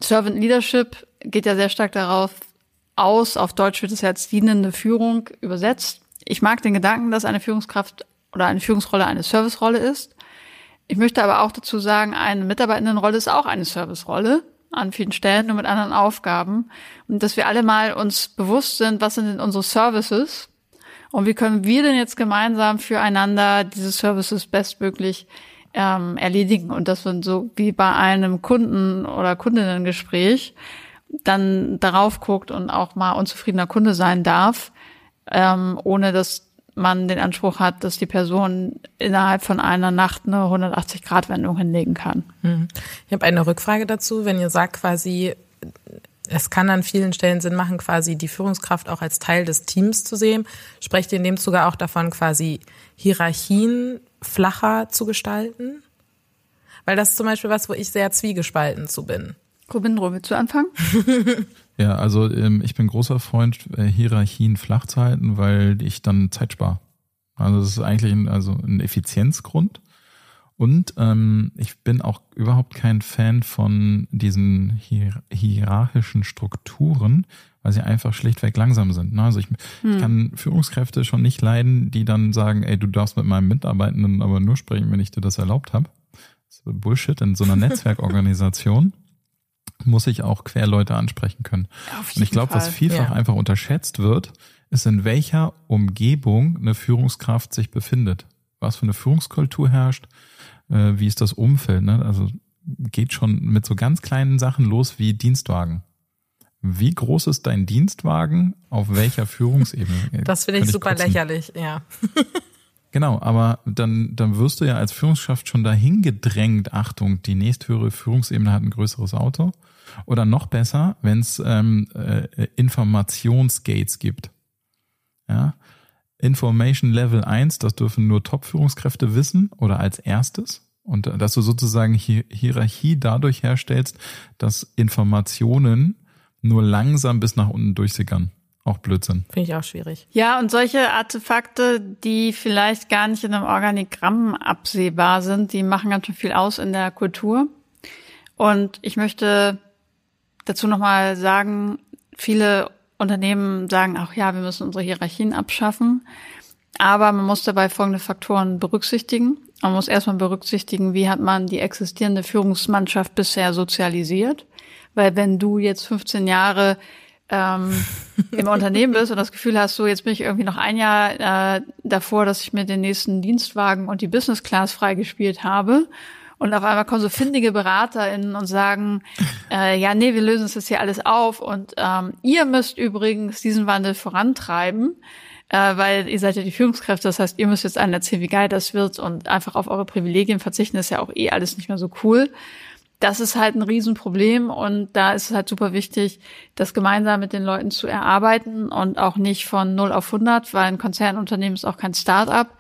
Servant Leadership geht ja sehr stark darauf aus. Auf Deutsch wird es ja als dienende Führung übersetzt. Ich mag den Gedanken, dass eine Führungskraft oder eine Führungsrolle eine Servicerolle ist. Ich möchte aber auch dazu sagen, eine Mitarbeitendenrolle ist auch eine Servicerolle an vielen Stellen, nur mit anderen Aufgaben. Und dass wir alle mal uns bewusst sind, was sind denn unsere Services und wie können wir denn jetzt gemeinsam füreinander diese Services bestmöglich ähm, erledigen. Und das sind so wie bei einem Kunden- oder Kundinnengespräch dann darauf guckt und auch mal unzufriedener Kunde sein darf, ähm, ohne dass man den Anspruch hat, dass die Person innerhalb von einer Nacht eine 180-Grad-Wendung hinlegen kann. Mhm. Ich habe eine Rückfrage dazu. Wenn ihr sagt quasi, es kann an vielen Stellen Sinn machen, quasi die Führungskraft auch als Teil des Teams zu sehen, sprecht ihr in dem Zuge auch davon, quasi Hierarchien flacher zu gestalten? Weil das ist zum Beispiel was, wo ich sehr zwiegespalten zu bin. Robindro, willst du anfangen? ja, also ähm, ich bin großer Freund, äh, Hierarchien flach zu halten, weil ich dann Zeit spare. Also das ist eigentlich ein, also ein Effizienzgrund. Und ähm, ich bin auch überhaupt kein Fan von diesen hier hierarchischen Strukturen, weil sie einfach schlichtweg langsam sind. Ne? Also ich, hm. ich kann Führungskräfte schon nicht leiden, die dann sagen, ey, du darfst mit meinem Mitarbeitenden aber nur sprechen, wenn ich dir das erlaubt habe. Das ist Bullshit in so einer Netzwerkorganisation muss ich auch Querleute ansprechen können. Und ich glaube, was vielfach ja. einfach unterschätzt wird, ist, in welcher Umgebung eine Führungskraft sich befindet. Was für eine Führungskultur herrscht, äh, wie ist das Umfeld. Ne? Also geht schon mit so ganz kleinen Sachen los wie Dienstwagen. Wie groß ist dein Dienstwagen? Auf welcher Führungsebene? Das finde ich, ich super kotzen. lächerlich, ja. Genau, aber dann, dann wirst du ja als Führungskraft schon dahin gedrängt, Achtung, die nächsthöhere Führungsebene hat ein größeres Auto. Oder noch besser, wenn es ähm, äh, Informationsgates gibt. Ja. Information Level 1, das dürfen nur Top-Führungskräfte wissen oder als erstes. Und dass du sozusagen Hi Hierarchie dadurch herstellst, dass Informationen nur langsam bis nach unten durchsickern. Auch Blödsinn. Finde ich auch schwierig. Ja, und solche Artefakte, die vielleicht gar nicht in einem Organigramm absehbar sind, die machen ganz schön viel aus in der Kultur. Und ich möchte dazu nochmal sagen, viele Unternehmen sagen auch, ja, wir müssen unsere Hierarchien abschaffen. Aber man muss dabei folgende Faktoren berücksichtigen. Man muss erstmal berücksichtigen, wie hat man die existierende Führungsmannschaft bisher sozialisiert. Weil wenn du jetzt 15 Jahre ähm, im Unternehmen bist und das Gefühl hast, so jetzt bin ich irgendwie noch ein Jahr äh, davor, dass ich mir den nächsten Dienstwagen und die Business Class freigespielt habe. Und auf einmal kommen so findige BeraterInnen und sagen, äh, ja, nee, wir lösen es jetzt hier alles auf. Und ähm, ihr müsst übrigens diesen Wandel vorantreiben, äh, weil ihr seid ja die Führungskräfte, das heißt, ihr müsst jetzt einen erzählen, wie geil das wird. Und einfach auf eure Privilegien verzichten, ist ja auch eh alles nicht mehr so cool. Das ist halt ein Riesenproblem und da ist es halt super wichtig, das gemeinsam mit den Leuten zu erarbeiten und auch nicht von 0 auf 100, weil ein Konzernunternehmen ist auch kein Start-up.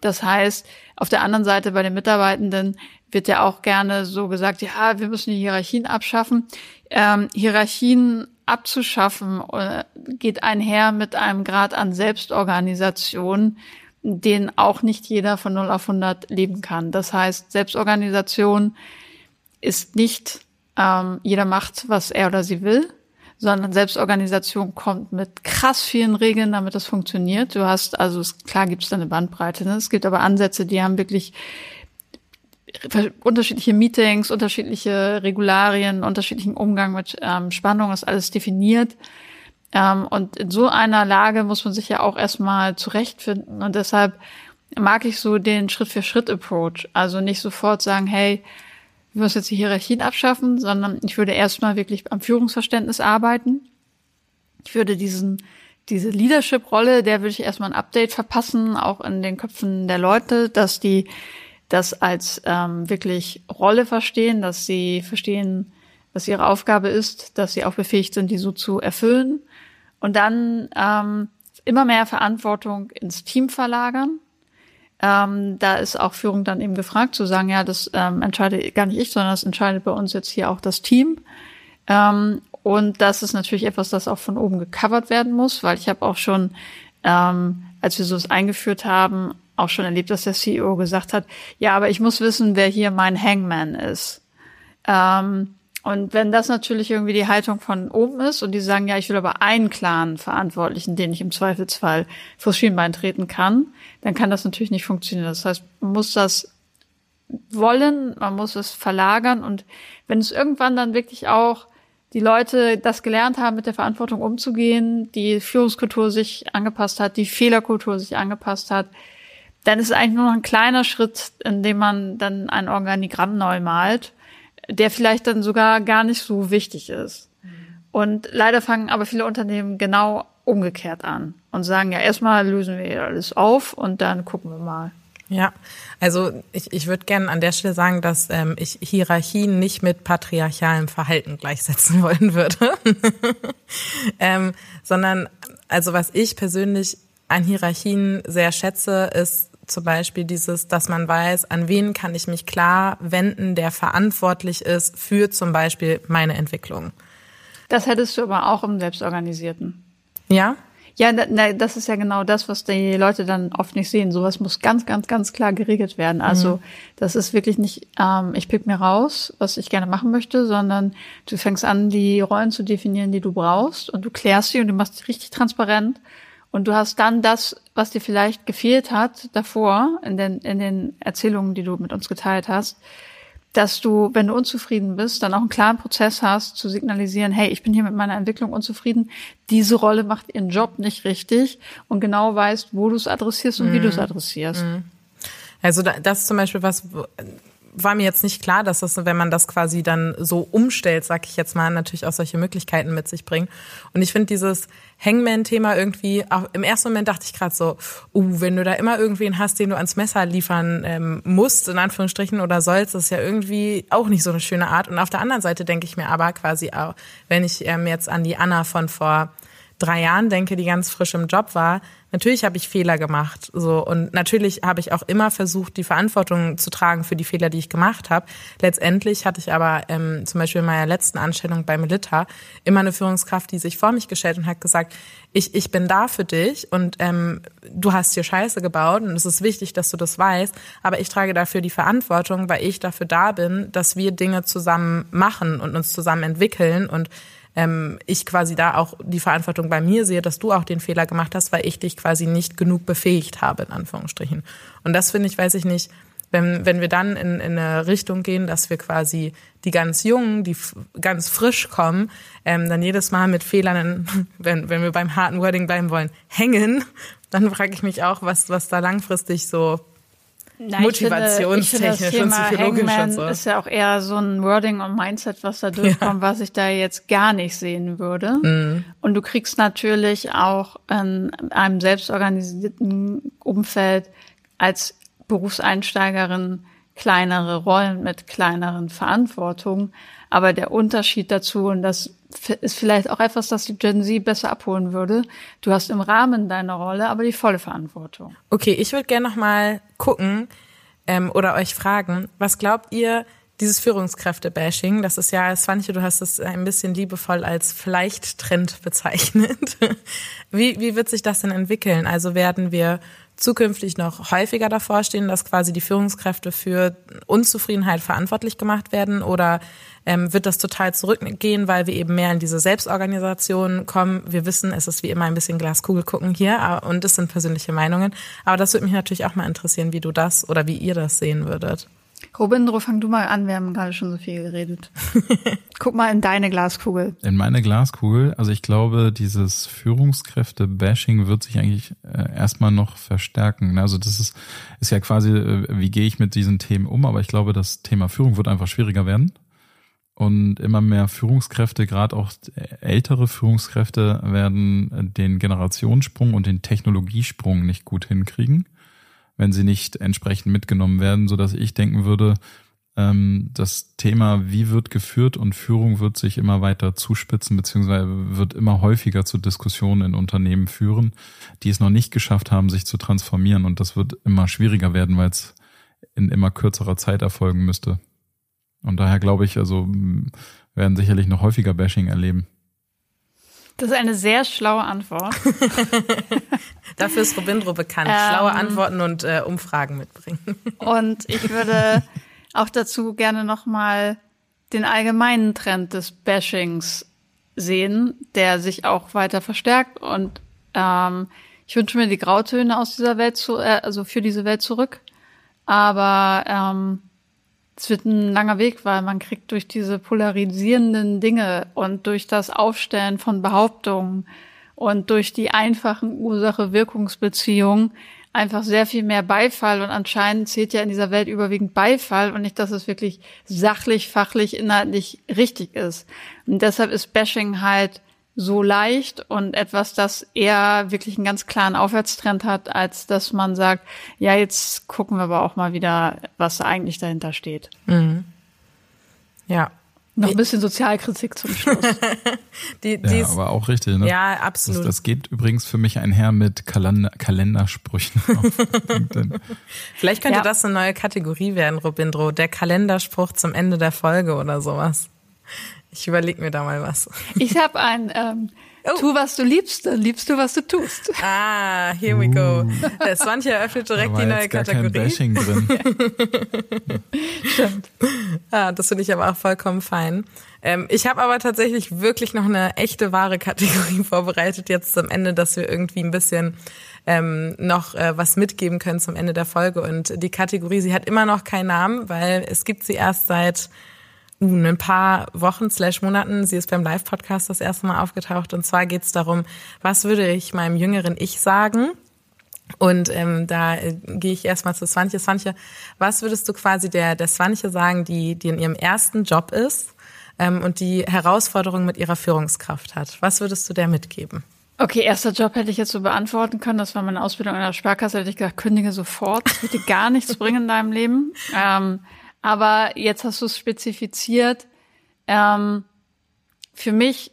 Das heißt, auf der anderen Seite bei den Mitarbeitenden wird ja auch gerne so gesagt, ja, wir müssen die Hierarchien abschaffen. Ähm, Hierarchien abzuschaffen äh, geht einher mit einem Grad an Selbstorganisation, den auch nicht jeder von 0 auf 100 leben kann. Das heißt, Selbstorganisation ist nicht ähm, jeder macht, was er oder sie will, sondern Selbstorganisation kommt mit krass vielen Regeln, damit das funktioniert. Du hast, also es, klar gibt es da eine Bandbreite, ne? es gibt aber Ansätze, die haben wirklich unterschiedliche Meetings, unterschiedliche Regularien, unterschiedlichen Umgang mit ähm, Spannung ist alles definiert. Ähm, und in so einer Lage muss man sich ja auch erstmal zurechtfinden. Und deshalb mag ich so den Schritt-für-Schritt-Approach. Also nicht sofort sagen, hey, wir müssen jetzt die Hierarchien abschaffen, sondern ich würde erstmal wirklich am Führungsverständnis arbeiten. Ich würde diesen, diese Leadership-Rolle, der würde ich erstmal ein Update verpassen, auch in den Köpfen der Leute, dass die das als ähm, wirklich Rolle verstehen, dass sie verstehen, was ihre Aufgabe ist, dass sie auch befähigt sind, die so zu erfüllen und dann ähm, immer mehr Verantwortung ins Team verlagern. Ähm, da ist auch Führung dann eben gefragt zu sagen, ja, das ähm, entscheidet gar nicht ich, sondern das entscheidet bei uns jetzt hier auch das Team. Ähm, und das ist natürlich etwas, das auch von oben gecovert werden muss, weil ich habe auch schon, ähm, als wir so es eingeführt haben, auch schon erlebt, dass der CEO gesagt hat, ja, aber ich muss wissen, wer hier mein Hangman ist. Ähm, und wenn das natürlich irgendwie die Haltung von oben ist und die sagen, ja, ich will aber einen klaren Verantwortlichen, den ich im Zweifelsfall vors Schienbein treten kann, dann kann das natürlich nicht funktionieren. Das heißt, man muss das wollen, man muss es verlagern und wenn es irgendwann dann wirklich auch die Leute das gelernt haben, mit der Verantwortung umzugehen, die Führungskultur sich angepasst hat, die Fehlerkultur sich angepasst hat, dann ist es eigentlich nur noch ein kleiner Schritt, in dem man dann ein Organigramm neu malt, der vielleicht dann sogar gar nicht so wichtig ist. Und leider fangen aber viele Unternehmen genau umgekehrt an und sagen ja, erstmal lösen wir alles auf und dann gucken wir mal. Ja, also ich, ich würde gerne an der Stelle sagen, dass ähm, ich Hierarchien nicht mit patriarchalem Verhalten gleichsetzen wollen würde, ähm, sondern also was ich persönlich an Hierarchien sehr schätze, ist zum Beispiel dieses, dass man weiß, an wen kann ich mich klar wenden, der verantwortlich ist für zum Beispiel meine Entwicklung. Das hättest du aber auch im Selbstorganisierten. Ja? Ja, na, das ist ja genau das, was die Leute dann oft nicht sehen. Sowas muss ganz, ganz, ganz klar geregelt werden. Also mhm. das ist wirklich nicht, ähm, ich pick mir raus, was ich gerne machen möchte, sondern du fängst an, die Rollen zu definieren, die du brauchst und du klärst sie und du machst sie richtig transparent und du hast dann das, was dir vielleicht gefehlt hat davor in den, in den Erzählungen, die du mit uns geteilt hast, dass du, wenn du unzufrieden bist, dann auch einen klaren Prozess hast, zu signalisieren, hey, ich bin hier mit meiner Entwicklung unzufrieden, diese Rolle macht ihren Job nicht richtig und genau weißt, wo du es adressierst und mm. wie du es mhm. adressierst. Mm. Also das ist zum Beispiel was, war mir jetzt nicht klar, dass das, wenn man das quasi dann so umstellt, sag ich jetzt mal, natürlich auch solche Möglichkeiten mit sich bringt. Und ich finde dieses Hangman-Thema irgendwie, auch im ersten Moment dachte ich gerade so, uh, wenn du da immer irgendwen hast, den du ans Messer liefern ähm, musst, in Anführungsstrichen, oder sollst, ist ja irgendwie auch nicht so eine schöne Art. Und auf der anderen Seite denke ich mir aber quasi auch, wenn ich ähm, jetzt an die Anna von vor drei Jahren denke, die ganz frisch im Job war, natürlich habe ich Fehler gemacht, so und natürlich habe ich auch immer versucht, die Verantwortung zu tragen für die Fehler, die ich gemacht habe. Letztendlich hatte ich aber ähm, zum Beispiel in meiner letzten Anstellung bei Melita immer eine Führungskraft, die sich vor mich gestellt und hat gesagt, ich ich bin da für dich und ähm, du hast hier Scheiße gebaut und es ist wichtig, dass du das weißt, aber ich trage dafür die Verantwortung, weil ich dafür da bin, dass wir Dinge zusammen machen und uns zusammen entwickeln und ähm, ich quasi da auch die Verantwortung bei mir sehe, dass du auch den Fehler gemacht hast, weil ich dich quasi nicht genug befähigt habe, in Anführungsstrichen. Und das finde ich, weiß ich nicht, wenn, wenn wir dann in, in eine Richtung gehen, dass wir quasi die ganz Jungen, die ganz frisch kommen, ähm, dann jedes Mal mit Fehlern, wenn, wenn wir beim harten Wording bleiben wollen, hängen, dann frage ich mich auch, was, was da langfristig so Nein, motivationstechnisch und psychologisch Hangman und so. ist ja auch eher so ein Wording und Mindset, was da durchkommt, ja. was ich da jetzt gar nicht sehen würde. Mhm. Und du kriegst natürlich auch in einem selbstorganisierten Umfeld als Berufseinsteigerin kleinere Rollen mit kleineren Verantwortungen. Aber der Unterschied dazu, und das ist vielleicht auch etwas, das die Gen Z besser abholen würde. Du hast im Rahmen deiner Rolle aber die volle Verantwortung. Okay, ich würde gerne noch mal gucken ähm, oder euch fragen, was glaubt ihr, dieses Führungskräfte-Bashing, das ist ja, Svanche, du hast es ein bisschen liebevoll als Vielleicht-Trend bezeichnet. Wie, wie wird sich das denn entwickeln? Also werden wir zukünftig noch häufiger davor stehen, dass quasi die Führungskräfte für Unzufriedenheit verantwortlich gemacht werden? Oder ähm, wird das total zurückgehen, weil wir eben mehr in diese Selbstorganisation kommen? Wir wissen, es ist wie immer ein bisschen Glaskugel gucken hier und es sind persönliche Meinungen. Aber das würde mich natürlich auch mal interessieren, wie du das oder wie ihr das sehen würdet. Robindro, fang du mal an, wir haben gerade schon so viel geredet. Guck mal in deine Glaskugel. In meine Glaskugel, also ich glaube, dieses Führungskräfte-Bashing wird sich eigentlich äh, erstmal noch verstärken. Also das ist, ist ja quasi, äh, wie gehe ich mit diesen Themen um, aber ich glaube, das Thema Führung wird einfach schwieriger werden. Und immer mehr Führungskräfte, gerade auch ältere Führungskräfte, werden den Generationssprung und den Technologiesprung nicht gut hinkriegen wenn sie nicht entsprechend mitgenommen werden, so dass ich denken würde, ähm, das Thema, wie wird geführt und Führung wird sich immer weiter zuspitzen, beziehungsweise wird immer häufiger zu Diskussionen in Unternehmen führen, die es noch nicht geschafft haben, sich zu transformieren. Und das wird immer schwieriger werden, weil es in immer kürzerer Zeit erfolgen müsste. Und daher glaube ich, also werden sicherlich noch häufiger Bashing erleben. Das ist eine sehr schlaue Antwort. Dafür ist Robindro bekannt. Ähm, schlaue Antworten und äh, Umfragen mitbringen. Und ich würde auch dazu gerne nochmal den allgemeinen Trend des Bashings sehen, der sich auch weiter verstärkt. Und ähm, ich wünsche mir die Grautöne aus dieser Welt zu, äh, also für diese Welt zurück. Aber ähm, es wird ein langer Weg, weil man kriegt durch diese polarisierenden Dinge und durch das Aufstellen von Behauptungen und durch die einfachen Ursache-Wirkungsbeziehungen einfach sehr viel mehr Beifall und anscheinend zählt ja in dieser Welt überwiegend Beifall und nicht, dass es wirklich sachlich, fachlich, inhaltlich richtig ist. Und deshalb ist Bashing halt so leicht und etwas, das eher wirklich einen ganz klaren Aufwärtstrend hat, als dass man sagt, ja, jetzt gucken wir aber auch mal wieder, was eigentlich dahinter steht. Mhm. Ja, noch ein bisschen Sozialkritik zum Schluss. die, die ja, aber auch richtig. Ne? Ja, absolut. Das, das, geht übrigens für mich einher mit Kalender, Kalendersprüchen. Vielleicht könnte ja. das eine neue Kategorie werden, Robindro. Der Kalenderspruch zum Ende der Folge oder sowas. Ich überlege mir da mal was. Ich habe ein ähm, Oh. Tu, was du liebst, dann liebst du, was du tust. Ah, here we go. Uh. Der Swanche eröffnet direkt die neue gar Kategorie. Kein Bashing drin. Stimmt. Ah, das finde ich aber auch vollkommen fein. Ähm, ich habe aber tatsächlich wirklich noch eine echte wahre Kategorie vorbereitet jetzt zum Ende, dass wir irgendwie ein bisschen ähm, noch äh, was mitgeben können zum Ende der Folge. Und die Kategorie, sie hat immer noch keinen Namen, weil es gibt sie erst seit uh, ein paar Wochen slash Monaten. Sie ist beim Live-Podcast das erste Mal aufgetaucht. Und zwar geht es darum, was würde ich meinem jüngeren Ich sagen? Und ähm, da äh, gehe ich erstmal zu Swantje. Swantje, was würdest du quasi der, der Swantje sagen, die, die in ihrem ersten Job ist ähm, und die Herausforderung mit ihrer Führungskraft hat? Was würdest du der mitgeben? Okay, erster Job hätte ich jetzt so beantworten können. Das war meine Ausbildung in der Sparkasse. Hätte ich gesagt, kündige sofort. Das wird dir gar nichts bringen in deinem Leben. Ähm, aber jetzt hast du es spezifiziert. Ähm, für mich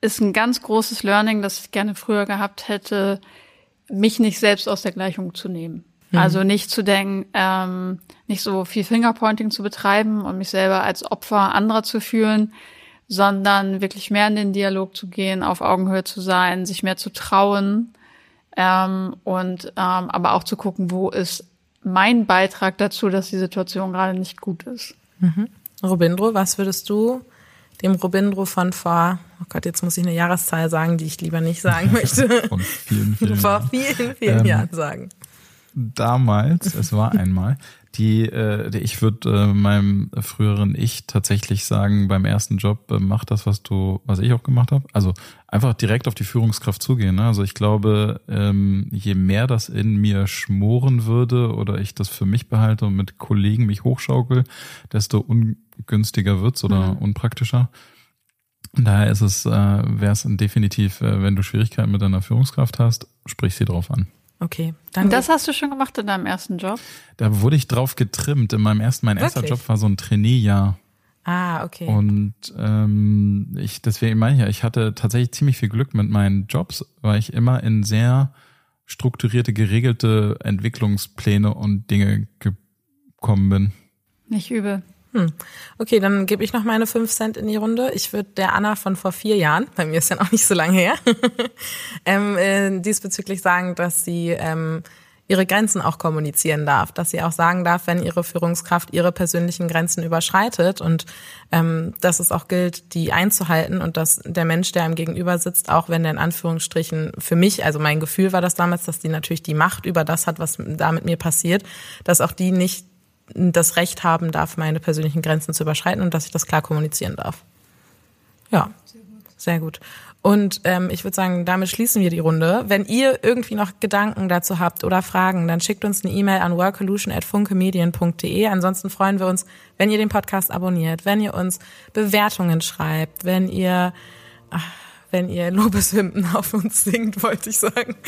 ist ein ganz großes Learning, das ich gerne früher gehabt hätte, mich nicht selbst aus der Gleichung zu nehmen. Mhm. Also nicht zu denken, ähm, nicht so viel Fingerpointing zu betreiben und mich selber als Opfer anderer zu fühlen, sondern wirklich mehr in den Dialog zu gehen, auf Augenhöhe zu sein, sich mehr zu trauen ähm, und ähm, aber auch zu gucken, wo ist mein Beitrag dazu, dass die Situation gerade nicht gut ist. Mhm. Robindro, was würdest du dem Robindro von vor, oh Gott, jetzt muss ich eine Jahreszahl sagen, die ich lieber nicht sagen möchte. Von vielen, vielen Vor vielen, vielen ähm, Jahren sagen. Damals, es war einmal, die, äh, ich würde äh, meinem früheren Ich tatsächlich sagen, beim ersten Job, äh, mach das, was du, was ich auch gemacht habe. Also einfach direkt auf die Führungskraft zugehen. Ne? Also ich glaube, ähm, je mehr das in mir schmoren würde oder ich das für mich behalte und mit Kollegen mich hochschaukel, desto ungünstiger wird's oder mhm. unpraktischer. Daher ist es, äh, wäre es definitiv, äh, wenn du Schwierigkeiten mit deiner Führungskraft hast, sprich sie drauf an. Okay. Dann Und das hast du schon gemacht in deinem ersten Job? Da wurde ich drauf getrimmt. In meinem ersten, mein Wirklich? erster Job war so ein Trainee-Jahr. Ah, okay. Und ähm, ich, deswegen meine ich ja, ich hatte tatsächlich ziemlich viel Glück mit meinen Jobs, weil ich immer in sehr strukturierte, geregelte Entwicklungspläne und Dinge gekommen bin. Nicht übel. Hm. Okay, dann gebe ich noch meine fünf Cent in die Runde. Ich würde der Anna von vor vier Jahren, bei mir ist ja noch nicht so lange her, ähm, äh, diesbezüglich sagen, dass sie ähm, ihre Grenzen auch kommunizieren darf, dass sie auch sagen darf, wenn ihre Führungskraft ihre persönlichen Grenzen überschreitet und ähm, dass es auch gilt, die einzuhalten und dass der Mensch, der am Gegenüber sitzt, auch wenn der in Anführungsstrichen für mich, also mein Gefühl war das damals, dass die natürlich die Macht über das hat, was da mit mir passiert, dass auch die nicht das Recht haben darf, meine persönlichen Grenzen zu überschreiten und dass ich das klar kommunizieren darf. Ja, sehr gut. Und ähm, ich würde sagen, damit schließen wir die Runde. Wenn ihr irgendwie noch Gedanken dazu habt oder Fragen, dann schickt uns eine E-Mail an workolution@funkemedien.de. Ansonsten freuen wir uns, wenn ihr den Podcast abonniert, wenn ihr uns Bewertungen schreibt, wenn ihr ach, wenn ihr Lobeshymnen auf uns singt, wollte ich sagen.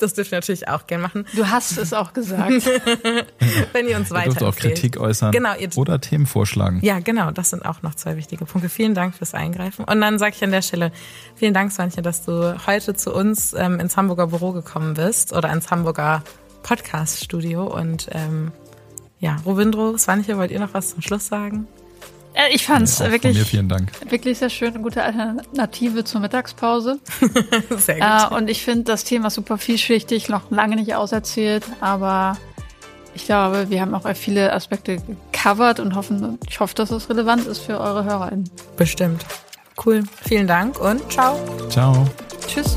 Das dürft ihr natürlich auch gern machen. Du hast es auch gesagt. wenn ihr uns weiter. Ihr auch Kritik äußern genau, ihr, oder Themen vorschlagen. Ja, genau. Das sind auch noch zwei wichtige Punkte. Vielen Dank fürs Eingreifen. Und dann sage ich an der Stelle vielen Dank, Svanche, dass du heute zu uns ähm, ins Hamburger Büro gekommen bist oder ins Hamburger Podcast-Studio. Und ähm, ja, Robindro, Svanche, wollt ihr noch was zum Schluss sagen? Äh, ich fand es ja, wirklich, mir vielen Dank. wirklich sehr schön, eine gute Alternative zur Mittagspause. sehr gut. Äh, und ich finde das Thema super vielschichtig, noch lange nicht auserzählt, aber ich glaube, wir haben auch viele Aspekte gecovert und hoffen, ich hoffe, dass es relevant ist für eure HörerInnen. Bestimmt. Cool. Vielen Dank und ciao. Ciao. Tschüss.